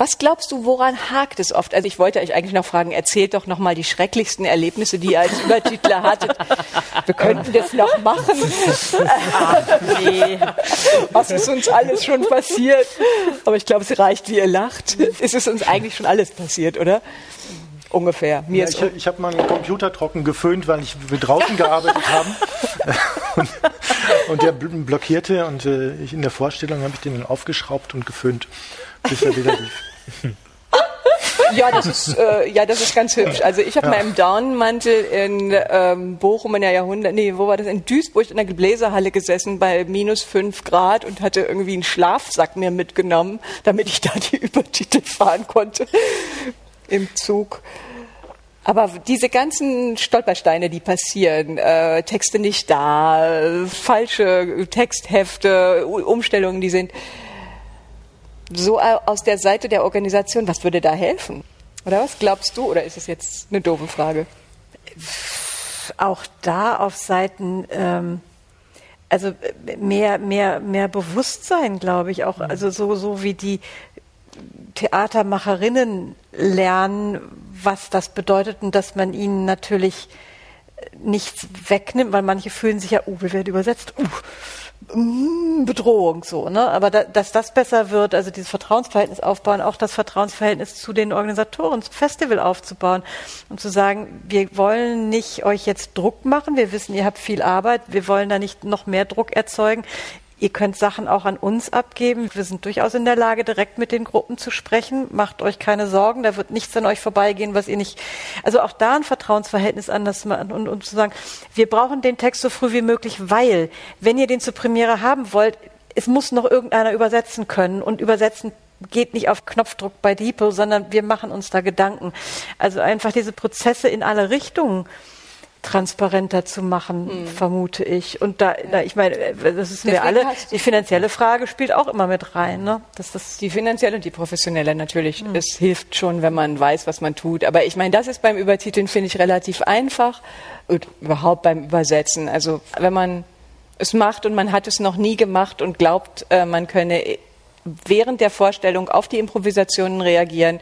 Was glaubst du, woran hakt es oft? Also ich wollte euch eigentlich noch fragen, erzählt doch noch mal die schrecklichsten Erlebnisse, die ihr als Übertitler hattet. Wir könnten das noch machen. Ach, nee. Was ist uns alles schon passiert? Aber ich glaube, es reicht, wie ihr lacht. Es ist uns eigentlich schon alles passiert, oder? ungefähr. Mir ja, ich, ich habe meinen Computer trocken geföhnt, weil ich wir draußen gearbeitet haben. und, und, der blockierte und äh, ich in der Vorstellung habe ich den dann aufgeschraubt und geföhnt, bis er wieder lief. Ja, das ist, äh, ja, das ist ganz hübsch. Also ich habe ja. mal im Daunenmantel in ähm, Bochum in der Jahrhundert, nee, wo war das? In Duisburg in der Gebläsehalle gesessen bei minus fünf Grad und hatte irgendwie einen Schlafsack mir mitgenommen, damit ich da die <laughs> Übertitel fahren konnte im Zug. Aber diese ganzen Stolpersteine, die passieren, äh, Texte nicht da, falsche Texthefte, Umstellungen, die sind so aus der Seite der Organisation, was würde da helfen? Oder was glaubst du? Oder ist es jetzt eine doofe Frage? Auch da auf Seiten, ähm, also mehr, mehr, mehr Bewusstsein, glaube ich, auch, also so, so wie die Theatermacherinnen lernen, was das bedeutet und dass man ihnen natürlich nichts wegnimmt, weil manche fühlen sich ja, uh, wir werden übersetzt, uh, Bedrohung so, ne? Aber da, dass das besser wird, also dieses Vertrauensverhältnis aufbauen, auch das Vertrauensverhältnis zu den Organisatoren, zum Festival aufzubauen und zu sagen, wir wollen nicht euch jetzt Druck machen, wir wissen, ihr habt viel Arbeit, wir wollen da nicht noch mehr Druck erzeugen. Ihr könnt Sachen auch an uns abgeben. Wir sind durchaus in der Lage, direkt mit den Gruppen zu sprechen. Macht euch keine Sorgen, da wird nichts an euch vorbeigehen, was ihr nicht. Also auch da ein Vertrauensverhältnis anders machen und, und zu sagen, wir brauchen den Text so früh wie möglich, weil, wenn ihr den zur Premiere haben wollt, es muss noch irgendeiner übersetzen können und übersetzen geht nicht auf Knopfdruck bei Depot, sondern wir machen uns da Gedanken. Also einfach diese Prozesse in alle Richtungen transparenter zu machen, hm. vermute ich. Und da, da ich meine, das ist mir alle, die finanzielle Frage spielt auch immer mit rein. Ne? Dass das die finanzielle und die professionelle natürlich. Hm. Es hilft schon, wenn man weiß, was man tut. Aber ich meine, das ist beim Übertiteln, finde ich, relativ einfach. Und überhaupt beim Übersetzen. Also wenn man es macht und man hat es noch nie gemacht und glaubt, äh, man könne während der Vorstellung auf die Improvisationen reagieren,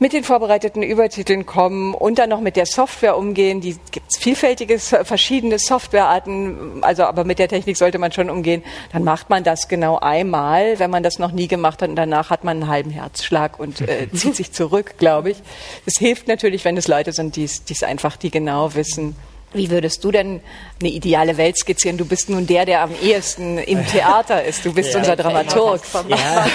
mit den vorbereiteten Übertiteln kommen und dann noch mit der Software umgehen. Die gibt es vielfältige, verschiedene Softwarearten, also aber mit der Technik sollte man schon umgehen. Dann macht man das genau einmal, wenn man das noch nie gemacht hat und danach hat man einen halben Herzschlag und äh, <laughs> zieht sich zurück, glaube ich. Es hilft natürlich, wenn es Leute sind, die es einfach, die genau wissen, wie würdest du denn eine ideale Welt skizzieren? Du bist nun der, der am ehesten im <laughs> Theater ist. Du bist ja, unser Dramaturg. Ja.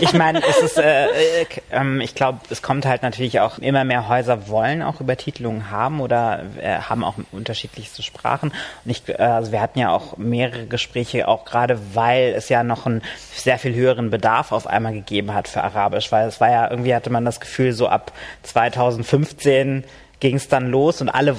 ich meine, es ist, äh, äh, ähm, ich glaube, es kommt halt natürlich auch immer mehr Häuser wollen auch Übertitelungen haben oder äh, haben auch unterschiedlichste Sprachen. Und ich, äh, also wir hatten ja auch mehrere Gespräche, auch gerade weil es ja noch einen sehr viel höheren Bedarf auf einmal gegeben hat für Arabisch, weil es war ja irgendwie hatte man das Gefühl so ab 2015 ging es dann los und alle,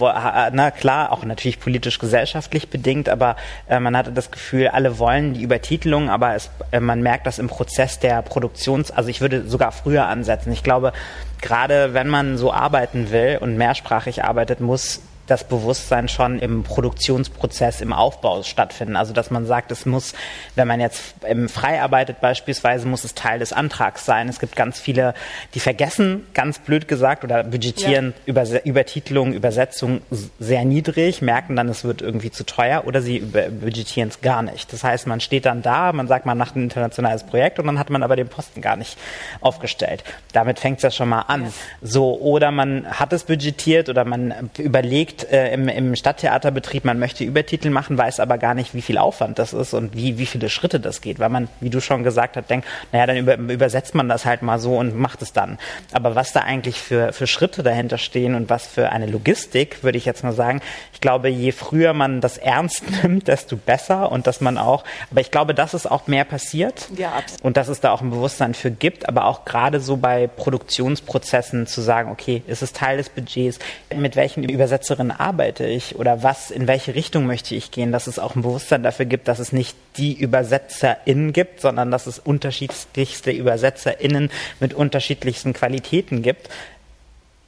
na klar, auch natürlich politisch-gesellschaftlich bedingt, aber äh, man hatte das Gefühl, alle wollen die Übertitelung, aber es, äh, man merkt das im Prozess der Produktions, also ich würde sogar früher ansetzen. Ich glaube, gerade wenn man so arbeiten will und mehrsprachig arbeitet, muss das Bewusstsein schon im Produktionsprozess, im Aufbau stattfinden. Also dass man sagt, es muss, wenn man jetzt frei arbeitet beispielsweise, muss es Teil des Antrags sein. Es gibt ganz viele, die vergessen, ganz blöd gesagt, oder budgetieren ja. Über, Übertitelung, Übersetzung sehr niedrig, merken dann, es wird irgendwie zu teuer oder sie budgetieren es gar nicht. Das heißt, man steht dann da, man sagt, man macht ein internationales Projekt und dann hat man aber den Posten gar nicht aufgestellt. Damit fängt es ja schon mal an. Ja. So, oder man hat es budgetiert oder man überlegt, überlegt äh, im, im Stadttheaterbetrieb, man möchte Übertitel machen, weiß aber gar nicht, wie viel Aufwand das ist und wie, wie viele Schritte das geht, weil man, wie du schon gesagt hast, denkt, naja, dann über, übersetzt man das halt mal so und macht es dann. Aber was da eigentlich für, für Schritte dahinter stehen und was für eine Logistik, würde ich jetzt mal sagen, ich glaube, je früher man das ernst <laughs> nimmt, desto besser und dass man auch, aber ich glaube, dass es auch mehr passiert ja, und dass es da auch ein Bewusstsein für gibt, aber auch gerade so bei Produktionsprozessen zu sagen, okay, ist es Teil des Budgets, mit welchen Übersetzerinnen woran arbeite ich oder was, in welche Richtung möchte ich gehen, dass es auch ein Bewusstsein dafür gibt, dass es nicht die ÜbersetzerInnen gibt, sondern dass es unterschiedlichste ÜbersetzerInnen mit unterschiedlichsten Qualitäten gibt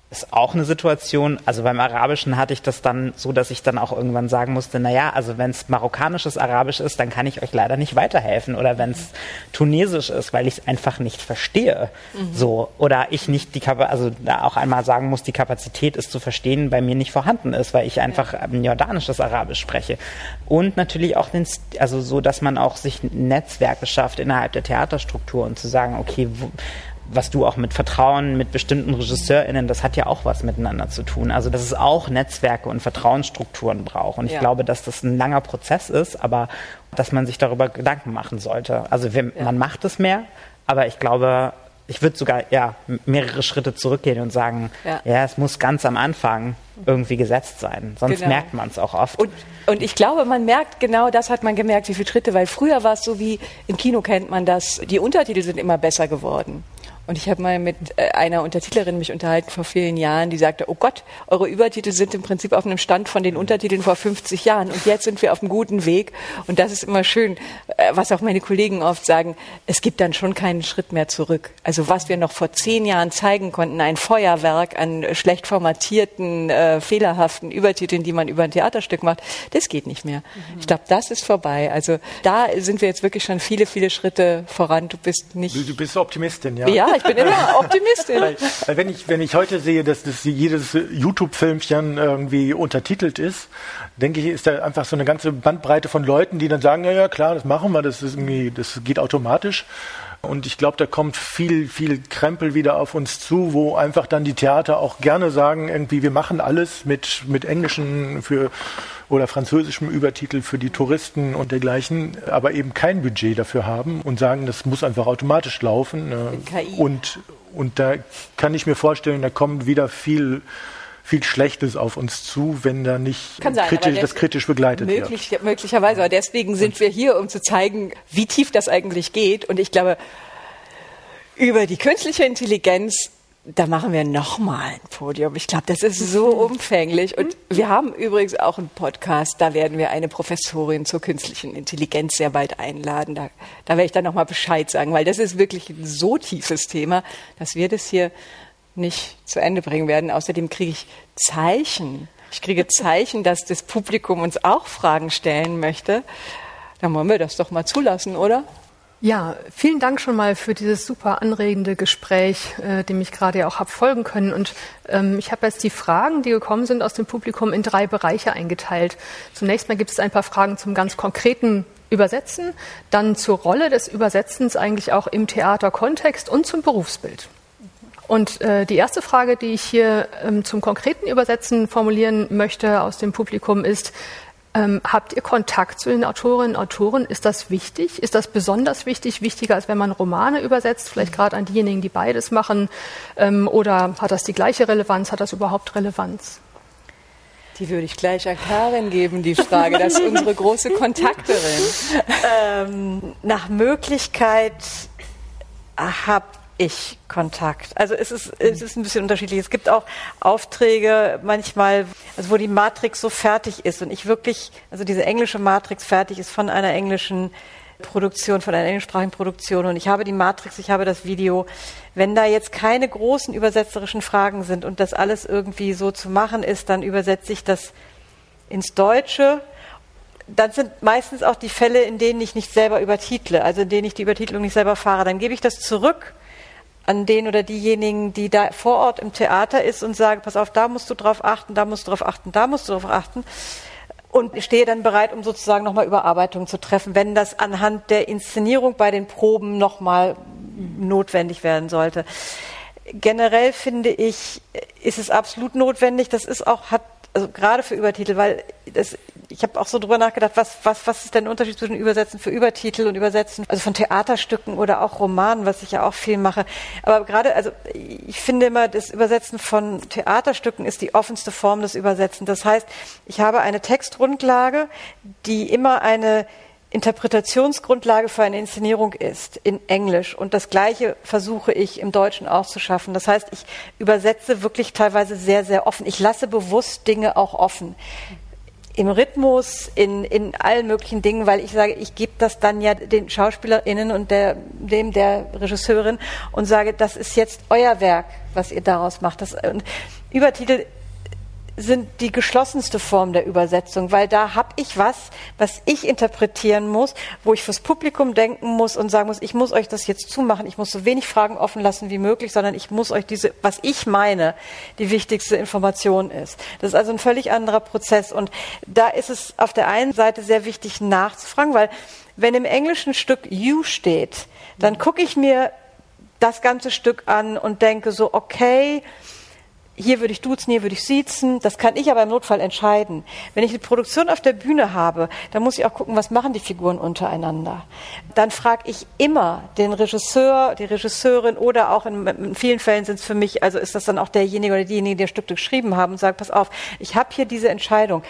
ist auch eine Situation, also beim Arabischen hatte ich das dann so, dass ich dann auch irgendwann sagen musste, naja, also wenn es marokkanisches Arabisch ist, dann kann ich euch leider nicht weiterhelfen. Oder wenn es tunesisch ist, weil ich es einfach nicht verstehe. Mhm. So. Oder ich nicht die Kapazität, also da auch einmal sagen muss, die Kapazität, es zu verstehen, bei mir nicht vorhanden ist, weil ich einfach ein jordanisches Arabisch spreche. Und natürlich auch den, also so, dass man auch sich Netzwerke schafft innerhalb der Theaterstruktur und zu sagen, okay, wo, was du auch mit Vertrauen mit bestimmten RegisseurInnen, das hat ja auch was miteinander zu tun. Also, dass es auch Netzwerke und Vertrauensstrukturen braucht. Und ich ja. glaube, dass das ein langer Prozess ist, aber dass man sich darüber Gedanken machen sollte. Also, wir, ja. man macht es mehr, aber ich glaube, ich würde sogar ja mehrere Schritte zurückgehen und sagen, ja. ja. es muss ganz am Anfang irgendwie gesetzt sein. Sonst genau. merkt man es auch oft. Und, und, ich glaube, man merkt genau, das hat man gemerkt, wie viele Schritte, weil früher war es so wie im Kino kennt man das, die Untertitel sind immer besser geworden. Und ich habe mal mit äh, einer Untertitlerin mich unterhalten vor vielen Jahren, die sagte, oh Gott, eure Übertitel sind im Prinzip auf einem Stand von den Untertiteln vor 50 Jahren und jetzt sind wir auf einem guten Weg. Und das ist immer schön, äh, was auch meine Kollegen oft sagen, es gibt dann schon keinen Schritt mehr zurück. Also was wir noch vor zehn Jahren zeigen konnten, ein Feuerwerk an schlecht formatierten, äh, fehlerhaften Übertiteln, die man über ein Theaterstück macht, das geht nicht mehr. Mhm. Ich glaube, das ist vorbei. Also da sind wir jetzt wirklich schon viele, viele Schritte voran. Du bist nicht. Du, du bist Optimistin, ja. Ja, ich bin immer Optimistin. Weil, weil, wenn, ich, wenn ich heute sehe, dass das jedes YouTube-Filmchen irgendwie untertitelt ist, denke ich, ist da einfach so eine ganze Bandbreite von Leuten, die dann sagen, ja, ja, klar, das machen wir, das ist irgendwie, das geht automatisch. Und ich glaube, da kommt viel, viel Krempel wieder auf uns zu, wo einfach dann die Theater auch gerne sagen, irgendwie, wir machen alles mit, mit englischen für, oder französischem Übertitel für die Touristen und dergleichen, aber eben kein Budget dafür haben und sagen, das muss einfach automatisch laufen. KI. Und, und da kann ich mir vorstellen, da kommt wieder viel, viel Schlechtes auf uns zu, wenn da nicht sein, kritisch, das kritisch begleitet möglich, wird. Möglicherweise, aber deswegen sind wir hier, um zu zeigen, wie tief das eigentlich geht. Und ich glaube, über die künstliche Intelligenz da machen wir nochmal ein Podium. Ich glaube, das ist so umfänglich. Und wir haben übrigens auch einen Podcast, da werden wir eine Professorin zur künstlichen Intelligenz sehr bald einladen. Da, da werde ich dann nochmal Bescheid sagen, weil das ist wirklich ein so tiefes Thema, dass wir das hier nicht zu Ende bringen werden. Außerdem kriege ich Zeichen. Ich kriege Zeichen, dass das Publikum uns auch Fragen stellen möchte. Dann wollen wir das doch mal zulassen, oder? Ja, vielen Dank schon mal für dieses super anregende Gespräch, äh, dem ich gerade ja auch habe folgen können. Und ähm, ich habe jetzt die Fragen, die gekommen sind aus dem Publikum, in drei Bereiche eingeteilt. Zunächst mal gibt es ein paar Fragen zum ganz konkreten Übersetzen, dann zur Rolle des Übersetzens eigentlich auch im Theaterkontext und zum Berufsbild. Und äh, die erste Frage, die ich hier ähm, zum konkreten Übersetzen formulieren möchte aus dem Publikum ist, ähm, habt ihr Kontakt zu den Autorinnen und Autoren? Ist das wichtig? Ist das besonders wichtig? Wichtiger, als wenn man Romane übersetzt? Vielleicht gerade an diejenigen, die beides machen? Ähm, oder hat das die gleiche Relevanz? Hat das überhaupt Relevanz? Die würde ich gleich an Karin geben, die Frage. Das ist unsere große Kontakterin. Ähm, nach Möglichkeit habt ich Kontakt. Also es ist, es ist ein bisschen unterschiedlich. Es gibt auch Aufträge manchmal, also wo die Matrix so fertig ist und ich wirklich, also diese englische Matrix fertig ist von einer englischen Produktion, von einer englischsprachigen Produktion und ich habe die Matrix, ich habe das Video. Wenn da jetzt keine großen übersetzerischen Fragen sind und das alles irgendwie so zu machen ist, dann übersetze ich das ins Deutsche dann sind meistens auch die Fälle, in denen ich nicht selber übertitle, also in denen ich die Übertitlung nicht selber fahre. Dann gebe ich das zurück an den oder diejenigen, die da vor Ort im Theater ist und sage, pass auf, da musst du drauf achten, da musst du drauf achten, da musst du drauf achten. Und stehe dann bereit, um sozusagen nochmal Überarbeitungen zu treffen, wenn das anhand der Inszenierung bei den Proben nochmal notwendig werden sollte. Generell finde ich, ist es absolut notwendig. Das ist auch, hat also gerade für Übertitel, weil das, ich habe auch so drüber nachgedacht, was, was, was ist denn der Unterschied zwischen Übersetzen für Übertitel und Übersetzen, also von Theaterstücken oder auch Romanen, was ich ja auch viel mache. Aber gerade, also ich finde immer, das Übersetzen von Theaterstücken ist die offenste Form des Übersetzens. Das heißt, ich habe eine Textgrundlage, die immer eine Interpretationsgrundlage für eine Inszenierung ist in Englisch. Und das Gleiche versuche ich im Deutschen auch zu schaffen. Das heißt, ich übersetze wirklich teilweise sehr, sehr offen. Ich lasse bewusst Dinge auch offen. Im Rhythmus, in, in allen möglichen Dingen, weil ich sage, ich gebe das dann ja den SchauspielerInnen und der, dem der Regisseurin und sage, das ist jetzt euer Werk, was ihr daraus macht. Das, und Übertitel sind die geschlossenste Form der Übersetzung, weil da habe ich was, was ich interpretieren muss, wo ich fürs Publikum denken muss und sagen muss, ich muss euch das jetzt zumachen, ich muss so wenig Fragen offen lassen wie möglich, sondern ich muss euch diese, was ich meine, die wichtigste Information ist. Das ist also ein völlig anderer Prozess und da ist es auf der einen Seite sehr wichtig nachzufragen, weil wenn im englischen Stück you steht, dann gucke ich mir das ganze Stück an und denke so, okay, hier würde ich duzen, hier würde ich siezen. Das kann ich aber im Notfall entscheiden. Wenn ich eine Produktion auf der Bühne habe, dann muss ich auch gucken, was machen die Figuren untereinander. Dann frage ich immer den Regisseur, die Regisseurin oder auch in, in vielen Fällen sind es für mich, also ist das dann auch derjenige oder diejenige, die das Stück geschrieben haben und sagt, pass auf, ich habe hier diese Entscheidung.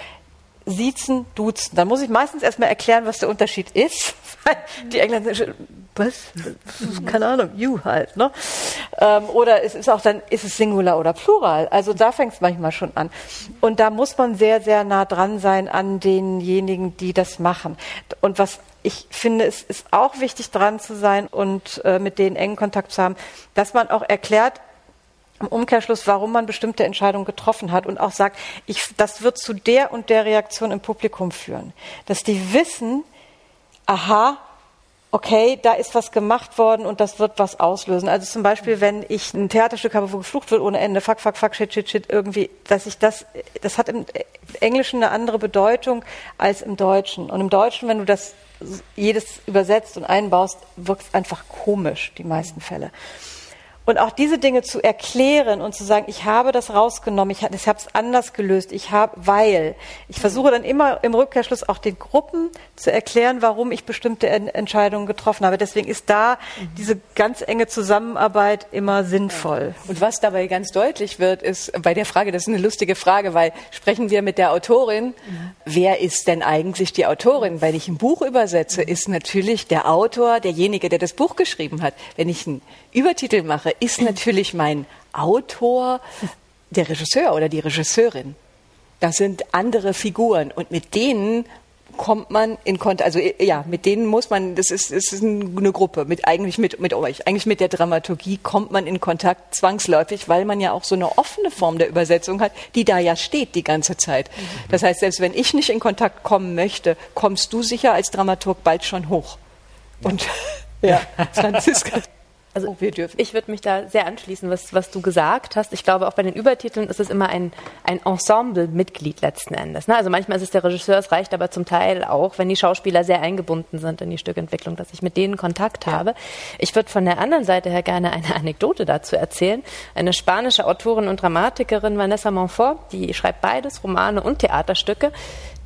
Siezen, duzen. Dann muss ich meistens erstmal erklären, was der Unterschied ist. Die Engländer was? Keine Ahnung, you halt, ne? Ähm, oder es ist auch dann, ist es Singular oder Plural? Also da fängt es manchmal schon an. Und da muss man sehr, sehr nah dran sein an denjenigen, die das machen. Und was ich finde, es ist auch wichtig dran zu sein und äh, mit denen engen Kontakt zu haben, dass man auch erklärt, im Umkehrschluss, warum man bestimmte Entscheidungen getroffen hat und auch sagt, ich, das wird zu der und der Reaktion im Publikum führen. Dass die wissen, aha, okay, da ist was gemacht worden und das wird was auslösen. Also zum Beispiel, wenn ich ein Theaterstück habe, wo geflucht wird ohne Ende, fuck, fuck, fuck, shit, shit, shit, irgendwie, dass ich das, das hat im Englischen eine andere Bedeutung als im Deutschen. Und im Deutschen, wenn du das jedes übersetzt und einbaust, wirkt es einfach komisch, die meisten Fälle. Und auch diese Dinge zu erklären und zu sagen, ich habe das rausgenommen, ich, habe es anders gelöst, ich habe, weil. Ich versuche dann immer im Rückkehrschluss auch den Gruppen zu erklären, warum ich bestimmte Entscheidungen getroffen habe. Deswegen ist da diese ganz enge Zusammenarbeit immer sinnvoll. Und was dabei ganz deutlich wird, ist bei der Frage, das ist eine lustige Frage, weil sprechen wir mit der Autorin, wer ist denn eigentlich die Autorin? Weil ich ein Buch übersetze, ist natürlich der Autor derjenige, der das Buch geschrieben hat. Wenn ich einen Übertitel mache, ist natürlich mein Autor der Regisseur oder die Regisseurin. Das sind andere Figuren und mit denen kommt man in Kontakt, also ja, mit denen muss man, das ist, das ist eine Gruppe, mit eigentlich mit, mit euch, eigentlich mit der Dramaturgie kommt man in Kontakt zwangsläufig, weil man ja auch so eine offene Form der Übersetzung hat, die da ja steht die ganze Zeit. Das heißt, selbst wenn ich nicht in Kontakt kommen möchte, kommst du sicher als Dramaturg bald schon hoch. Und <laughs> ja, Franziska. Also oh, ich würde mich da sehr anschließen, was, was du gesagt hast. Ich glaube, auch bei den Übertiteln ist es immer ein, ein Ensemble-Mitglied letzten Endes. Ne? Also manchmal ist es der Regisseur, es reicht aber zum Teil auch, wenn die Schauspieler sehr eingebunden sind in die Stückentwicklung, dass ich mit denen Kontakt ja. habe. Ich würde von der anderen Seite her gerne eine Anekdote dazu erzählen. Eine spanische Autorin und Dramatikerin, Vanessa Monfort, die schreibt beides, Romane und Theaterstücke,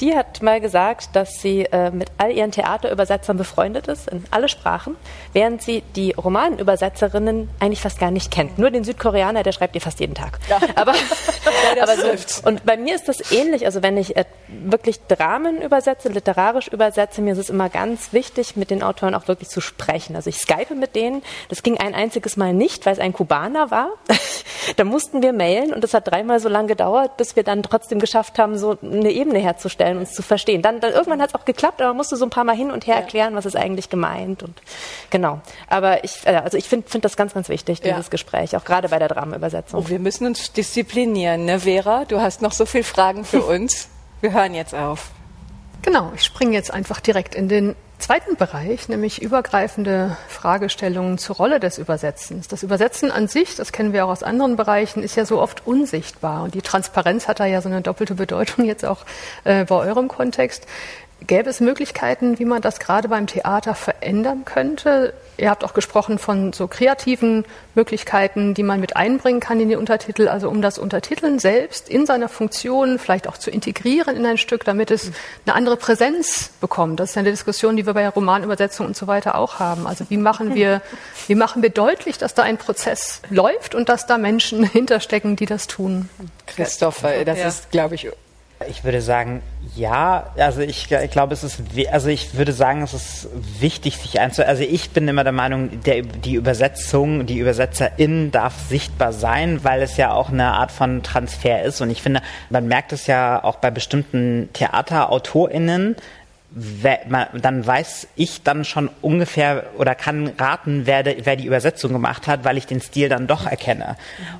die hat mal gesagt, dass sie äh, mit all ihren Theaterübersetzern befreundet ist, in alle Sprachen, während sie die Romanübersetzerinnen eigentlich fast gar nicht kennt. Nur den Südkoreaner, der schreibt ihr fast jeden Tag. Ja. <laughs> Aber, <laughs> ja, aber so, und bei mir ist das ähnlich. Also wenn ich äh, wirklich Dramen übersetze, literarisch übersetze, mir ist es immer ganz wichtig, mit den Autoren auch wirklich zu sprechen. Also ich skype mit denen. Das ging ein einziges Mal nicht, weil es ein Kubaner war. <laughs> da mussten wir mailen und das hat dreimal so lange gedauert, bis wir dann trotzdem geschafft haben, so eine Ebene herzustellen vorstellen, uns zu verstehen. Dann, dann irgendwann hat es auch geklappt, aber man musste so ein paar Mal hin und her ja. erklären, was ist eigentlich gemeint und genau. Aber ich, äh, also ich finde find das ganz, ganz wichtig, dieses ja. Gespräch, auch gerade bei der Dramenübersetzung. Oh, wir müssen uns disziplinieren, ne, Vera? Du hast noch so viele Fragen für <laughs> uns. Wir hören jetzt auf. Genau, ich springe jetzt einfach direkt in den zweiten Bereich, nämlich übergreifende Fragestellungen zur Rolle des Übersetzens. Das Übersetzen an sich, das kennen wir auch aus anderen Bereichen, ist ja so oft unsichtbar. Und die Transparenz hat da ja so eine doppelte Bedeutung jetzt auch äh, bei eurem Kontext. Gäbe es Möglichkeiten, wie man das gerade beim Theater verändern könnte? Ihr habt auch gesprochen von so kreativen Möglichkeiten, die man mit einbringen kann in die Untertitel, also um das Untertiteln selbst in seiner Funktion vielleicht auch zu integrieren in ein Stück, damit es eine andere Präsenz bekommt. Das ist eine Diskussion, die wir bei Romanübersetzung und so weiter auch haben. Also wie machen wir, wie machen wir deutlich, dass da ein Prozess läuft und dass da Menschen <laughs> hinterstecken, die das tun? Christopher, das ja. ist, glaube ich, ich würde sagen, ja. Also ich, ich glaube, es ist, also ich würde sagen, es ist wichtig, sich einzu. Also ich bin immer der Meinung, der, die Übersetzung, die Übersetzerin darf sichtbar sein, weil es ja auch eine Art von Transfer ist. Und ich finde, man merkt es ja auch bei bestimmten TheaterautorInnen, dann weiß ich dann schon ungefähr oder kann raten, wer, de, wer die Übersetzung gemacht hat, weil ich den Stil dann doch erkenne.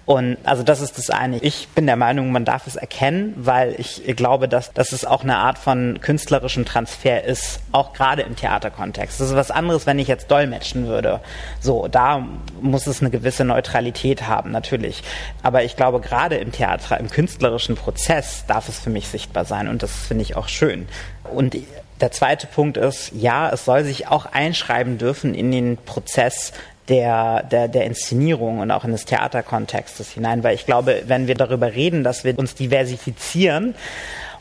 Und also das ist das eine. Ich bin der Meinung, man darf es erkennen, weil ich glaube, dass, dass es auch eine Art von künstlerischem Transfer ist, auch gerade im Theaterkontext. Das ist was anderes, wenn ich jetzt dolmetschen würde. So, da muss es eine gewisse Neutralität haben, natürlich. Aber ich glaube, gerade im Theater, im künstlerischen Prozess darf es für mich sichtbar sein und das finde ich auch schön. Und der zweite Punkt ist, ja, es soll sich auch einschreiben dürfen in den Prozess der, der, der Inszenierung und auch in des Theaterkontextes hinein, weil ich glaube, wenn wir darüber reden, dass wir uns diversifizieren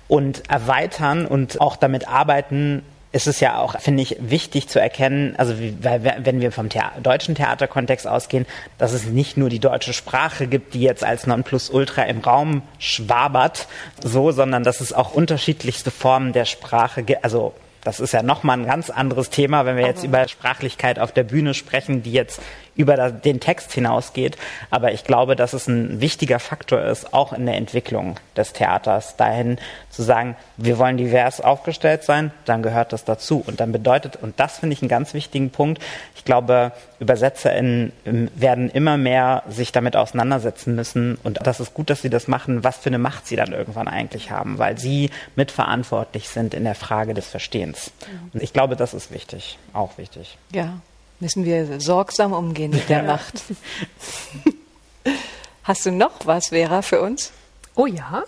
und erweitern und auch damit arbeiten, ist es ja auch, finde ich, wichtig zu erkennen, also wie, weil, wenn wir vom Thea deutschen Theaterkontext ausgehen, dass es nicht nur die deutsche Sprache gibt, die jetzt als Nonplusultra im Raum schwabert, so, sondern dass es auch unterschiedlichste Formen der Sprache gibt, also das ist ja nochmal ein ganz anderes Thema, wenn wir jetzt über Sprachlichkeit auf der Bühne sprechen, die jetzt über den Text hinausgeht. Aber ich glaube, dass es ein wichtiger Faktor ist, auch in der Entwicklung des Theaters, dahin zu sagen, wir wollen divers aufgestellt sein, dann gehört das dazu. Und dann bedeutet, und das finde ich einen ganz wichtigen Punkt, ich glaube, ÜbersetzerInnen werden immer mehr sich damit auseinandersetzen müssen. Und das ist gut, dass sie das machen, was für eine Macht sie dann irgendwann eigentlich haben, weil sie mitverantwortlich sind in der Frage des Verstehens. Und ich glaube, das ist wichtig, auch wichtig. Ja, müssen wir sorgsam umgehen mit der Macht. Hast du noch was, Vera, für uns? Oh ja,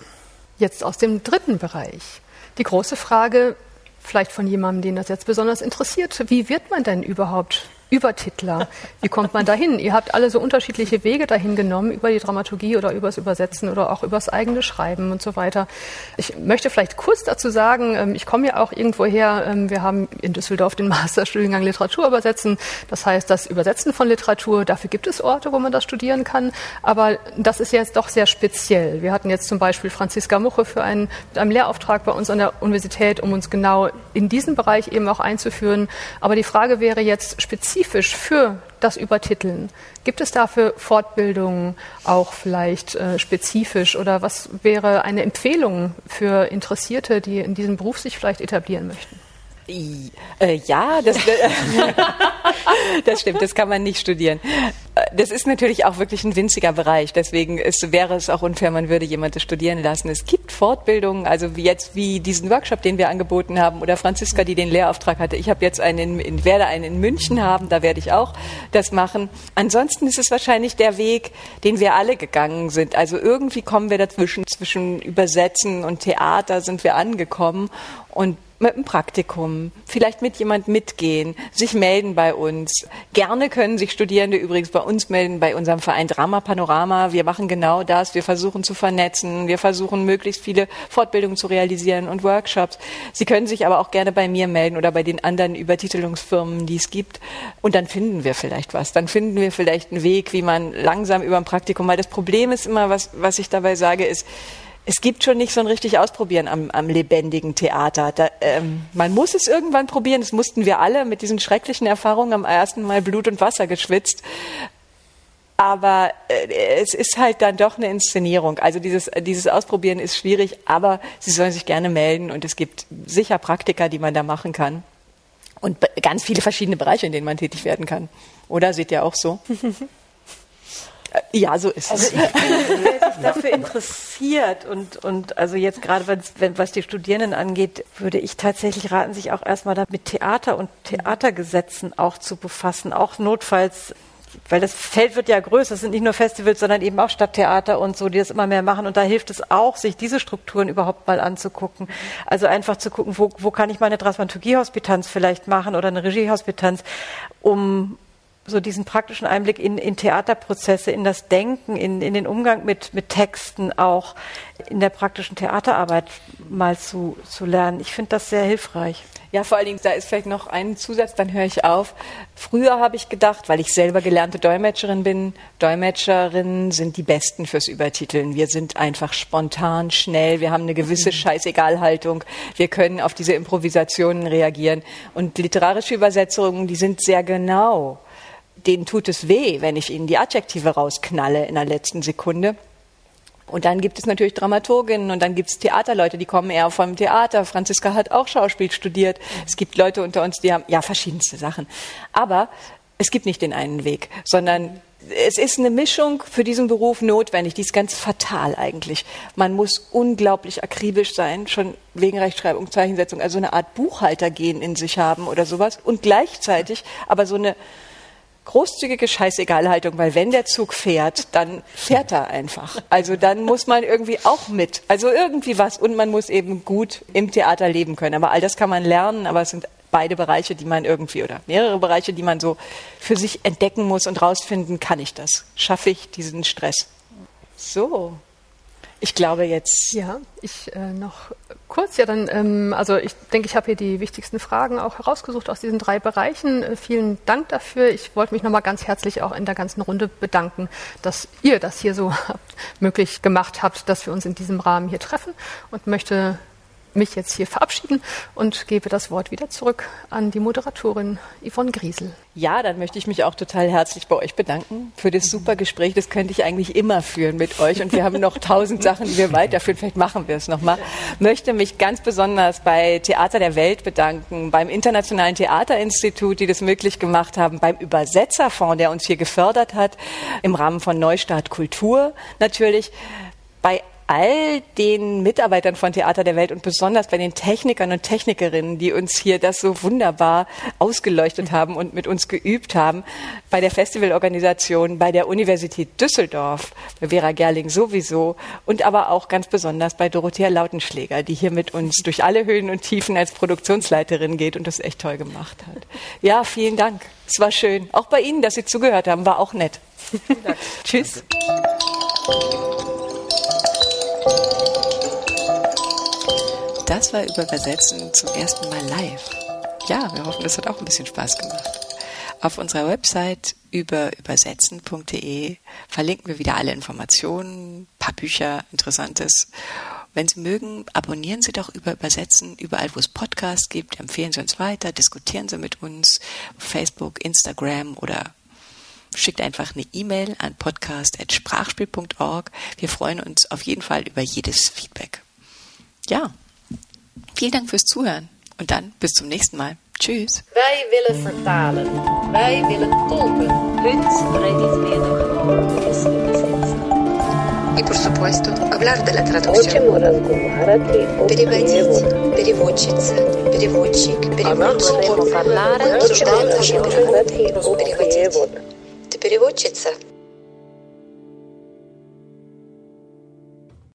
jetzt aus dem dritten Bereich. Die große Frage, vielleicht von jemandem, den das jetzt besonders interessiert, wie wird man denn überhaupt Übertitler. Wie kommt man dahin? Ihr habt alle so unterschiedliche Wege dahin genommen, über die Dramaturgie oder übers Übersetzen oder auch übers eigene Schreiben und so weiter. Ich möchte vielleicht kurz dazu sagen, ähm, ich komme ja auch irgendwo her, ähm, wir haben in Düsseldorf den <laughs> Masterstudiengang Literatur übersetzen. Das heißt, das Übersetzen von Literatur, dafür gibt es Orte, wo man das studieren kann. Aber das ist jetzt doch sehr speziell. Wir hatten jetzt zum Beispiel Franziska Muche für einen, mit einem Lehrauftrag bei uns an der Universität, um uns genau in diesen Bereich eben auch einzuführen. Aber die Frage wäre jetzt spezifisch, spezifisch für das Übertiteln? Gibt es dafür Fortbildungen auch vielleicht äh, spezifisch oder was wäre eine Empfehlung für Interessierte, die in diesem Beruf sich vielleicht etablieren möchten? Äh, ja, das, <laughs> das stimmt, das kann man nicht studieren. Äh, das ist natürlich auch wirklich ein winziger Bereich, deswegen ist, wäre es auch unfair, man würde jemanden studieren lassen. Es gibt Fortbildungen, also wie jetzt wie diesen Workshop, den wir angeboten haben, oder Franziska, die den Lehrauftrag hatte. Ich habe jetzt einen, in, werde einen in München haben, da werde ich auch das machen. Ansonsten ist es wahrscheinlich der Weg, den wir alle gegangen sind. Also irgendwie kommen wir dazwischen, zwischen Übersetzen und Theater sind wir angekommen und mit einem Praktikum, vielleicht mit jemand mitgehen, sich melden bei uns. Gerne können sich Studierende übrigens bei uns melden, bei unserem Verein Drama Panorama. Wir machen genau das. Wir versuchen zu vernetzen. Wir versuchen möglichst viele Fortbildungen zu realisieren und Workshops. Sie können sich aber auch gerne bei mir melden oder bei den anderen Übertitelungsfirmen, die es gibt. Und dann finden wir vielleicht was. Dann finden wir vielleicht einen Weg, wie man langsam über ein Praktikum, weil das Problem ist immer, was, was ich dabei sage, ist, es gibt schon nicht so ein richtig Ausprobieren am, am lebendigen Theater. Da, ähm, man muss es irgendwann probieren. Das mussten wir alle mit diesen schrecklichen Erfahrungen am ersten Mal Blut und Wasser geschwitzt. Aber äh, es ist halt dann doch eine Inszenierung. Also dieses, dieses Ausprobieren ist schwierig, aber Sie sollen sich gerne melden und es gibt sicher Praktika, die man da machen kann. Und ganz viele verschiedene Bereiche, in denen man tätig werden kann. Oder seht ihr auch so? <laughs> Ja, so ist also es. Ich bin, <laughs> wer sich dafür interessiert und, und also jetzt gerade wenn, was die Studierenden angeht, würde ich tatsächlich raten, sich auch erstmal mit Theater und Theatergesetzen auch zu befassen, auch notfalls weil das Feld wird ja größer, es sind nicht nur Festivals, sondern eben auch Stadttheater und so, die das immer mehr machen. Und da hilft es auch, sich diese Strukturen überhaupt mal anzugucken. Also einfach zu gucken, wo, wo kann ich meine Dramaturgiehospitanz vielleicht machen oder eine Regiehospitanz, um so diesen praktischen Einblick in, in Theaterprozesse, in das Denken, in, in den Umgang mit, mit Texten auch in der praktischen Theaterarbeit mal zu, zu lernen. Ich finde das sehr hilfreich. Ja, vor allen Dingen, da ist vielleicht noch ein Zusatz, dann höre ich auf. Früher habe ich gedacht, weil ich selber gelernte Dolmetscherin bin, Dolmetscherinnen sind die Besten fürs Übertiteln. Wir sind einfach spontan, schnell, wir haben eine gewisse mhm. Scheißegalhaltung, wir können auf diese Improvisationen reagieren. Und literarische Übersetzungen, die sind sehr genau denen tut es weh, wenn ich ihnen die Adjektive rausknalle in der letzten Sekunde. Und dann gibt es natürlich Dramaturginnen und dann gibt es Theaterleute, die kommen eher vom Theater. Franziska hat auch Schauspiel studiert. Es gibt Leute unter uns, die haben ja verschiedenste Sachen. Aber es gibt nicht den einen Weg, sondern es ist eine Mischung für diesen Beruf notwendig. Die ist ganz fatal eigentlich. Man muss unglaublich akribisch sein, schon wegen Rechtschreibung, Zeichensetzung, also eine Art Buchhaltergehen in sich haben oder sowas. Und gleichzeitig aber so eine großzügige Scheißegalhaltung, weil wenn der Zug fährt, dann fährt er einfach. Also dann muss man irgendwie auch mit. Also irgendwie was. Und man muss eben gut im Theater leben können. Aber all das kann man lernen, aber es sind beide Bereiche, die man irgendwie oder mehrere Bereiche, die man so für sich entdecken muss und rausfinden, kann ich das? Schaffe ich diesen Stress? So. Ich glaube jetzt. Ja, ich äh, noch kurz. Ja, dann, ähm, also ich denke, ich habe hier die wichtigsten Fragen auch herausgesucht aus diesen drei Bereichen. Äh, vielen Dank dafür. Ich wollte mich nochmal ganz herzlich auch in der ganzen Runde bedanken, dass ihr das hier so <laughs> möglich gemacht habt, dass wir uns in diesem Rahmen hier treffen und möchte mich jetzt hier verabschieden und gebe das Wort wieder zurück an die Moderatorin Yvonne Griesel. Ja, dann möchte ich mich auch total herzlich bei euch bedanken für das super Gespräch. Das könnte ich eigentlich immer führen mit euch und wir haben noch tausend Sachen, die wir weiterführen. Vielleicht machen wir es nochmal. Möchte mich ganz besonders bei Theater der Welt bedanken, beim Internationalen Theaterinstitut, die das möglich gemacht haben, beim Übersetzerfonds, der uns hier gefördert hat, im Rahmen von Neustart Kultur natürlich, bei all den Mitarbeitern von Theater der Welt und besonders bei den Technikern und Technikerinnen, die uns hier das so wunderbar ausgeleuchtet haben und mit uns geübt haben, bei der Festivalorganisation, bei der Universität Düsseldorf, bei Vera Gerling sowieso und aber auch ganz besonders bei Dorothea Lautenschläger, die hier mit uns durch alle Höhen und Tiefen als Produktionsleiterin geht und das echt toll gemacht hat. Ja, vielen Dank. Es war schön. Auch bei Ihnen, dass Sie zugehört haben, war auch nett. <laughs> Tschüss. Das war über Übersetzen zum ersten Mal live. Ja, wir hoffen, das hat auch ein bisschen Spaß gemacht. Auf unserer Website über übersetzen.de verlinken wir wieder alle Informationen, paar Bücher, Interessantes. Wenn Sie mögen, abonnieren Sie doch über Übersetzen überall, wo es Podcasts gibt. Empfehlen Sie uns weiter, diskutieren Sie mit uns auf Facebook, Instagram oder schickt einfach eine E-Mail an podcast.sprachspiel.org. Wir freuen uns auf jeden Fall über jedes Feedback. Ja, vielen Dank fürs Zuhören und dann bis zum nächsten Mal. Tschüss. Wij willen vertalen. Wij willen tolken. Heute redet И, por supuesto, hablar de la traducción. Переводить, переводчица, переводчик, переводчик. Обсуждаем наши переводить. Ты переводчица?